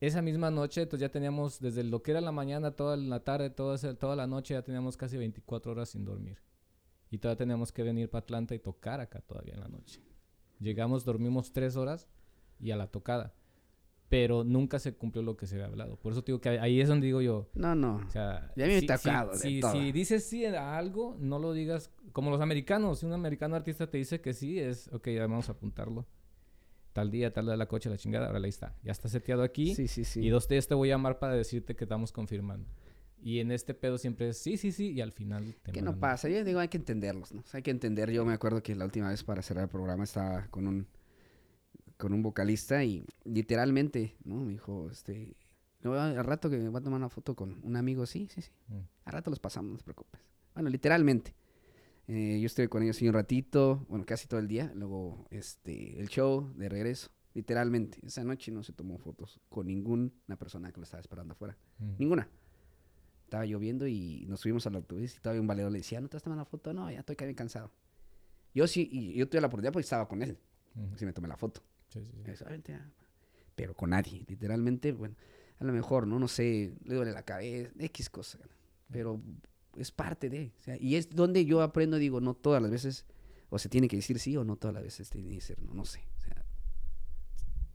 esa misma noche. Entonces ya teníamos, desde lo que era la mañana, toda la tarde, toda, toda la noche, ya teníamos casi 24 horas sin dormir. Y todavía teníamos que venir para Atlanta y tocar acá todavía en la noche. Llegamos, dormimos tres horas y a la tocada. Pero nunca se cumplió lo que se había hablado. Por eso te digo que ahí es donde digo yo, No, no. o sea, Y a mí me si, ha si- de si- si dices sí a algo, no lo digas como los americanos. Si un americano artista te dice que sí, es, ok, ya vamos a apuntarlo. Tal día, tal de la coche, la chingada, ahora ahí está. Ya está seteado aquí. Sí, sí, sí. Y dos días te voy a llamar para decirte que estamos confirmando. Y en este pedo siempre es sí, sí, sí, y al final te ¿Qué no pasa? Yo digo, hay que entenderlos, ¿no? O sea, hay que entender. Yo me acuerdo que la última vez para cerrar el programa estaba con un con un vocalista y literalmente, ¿no? Me dijo, este, "No, al rato que va a tomar una foto con un amigo, sí, sí, sí. Mm. Al rato los pasamos, no te preocupes. Bueno, literalmente. Eh, yo estuve con ellos un ratito, bueno, casi todo el día. Luego, este, el show de regreso. Literalmente. Esa noche no se tomó fotos con ninguna persona que lo estaba esperando afuera. Mm. Ninguna. Estaba lloviendo y nos subimos al autobús y todavía un valedor le decía, ¿no te vas a tomar la foto? No, ya estoy casi cansado. Yo sí, y yo tuve la oportunidad porque estaba con él. Ujú. Sí me tomé la foto. Sí. Pero con nadie, literalmente, bueno, a lo mejor, ¿no? No sé, le duele la cabeza, X cosa. Pero es parte de, o sea, y es donde yo aprendo, digo, no todas las veces, o se tiene que decir sí o no todas las veces tiene que ser no, no sé. O sea,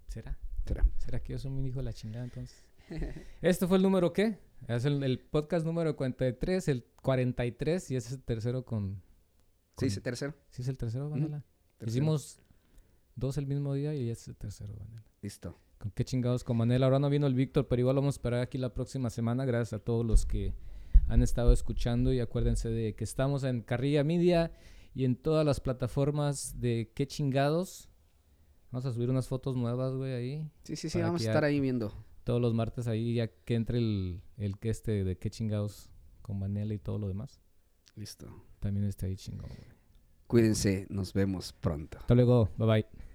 ¿Será? será. ¿Será que yo soy un hijo de la chingada entonces? ¿Esto fue el número qué? Es el, el podcast número 43, el 43 y ese es el tercero con... Sí, con- dice tercero. ¿Sí es el tercero, Vanela? tercero. Hicimos dos el mismo día y es el tercero. Listo. ¿Con qué chingados con Manela? Ahora no vino el Víctor, pero igual vamos a esperar aquí la próxima semana. Gracias a todos los que han estado escuchando y acuérdense de que estamos en Carrilla Media y en todas las plataformas de qué chingados. Vamos a subir unas fotos nuevas, güey, ahí. Sí, sí, sí, vamos a estar ahí viendo. Todos los martes ahí, ya que entre el, el que este de qué chingados con Manela y todo lo demás. Listo. También está ahí chingón, güey. Cuídense, nos vemos pronto. Hasta luego, bye bye.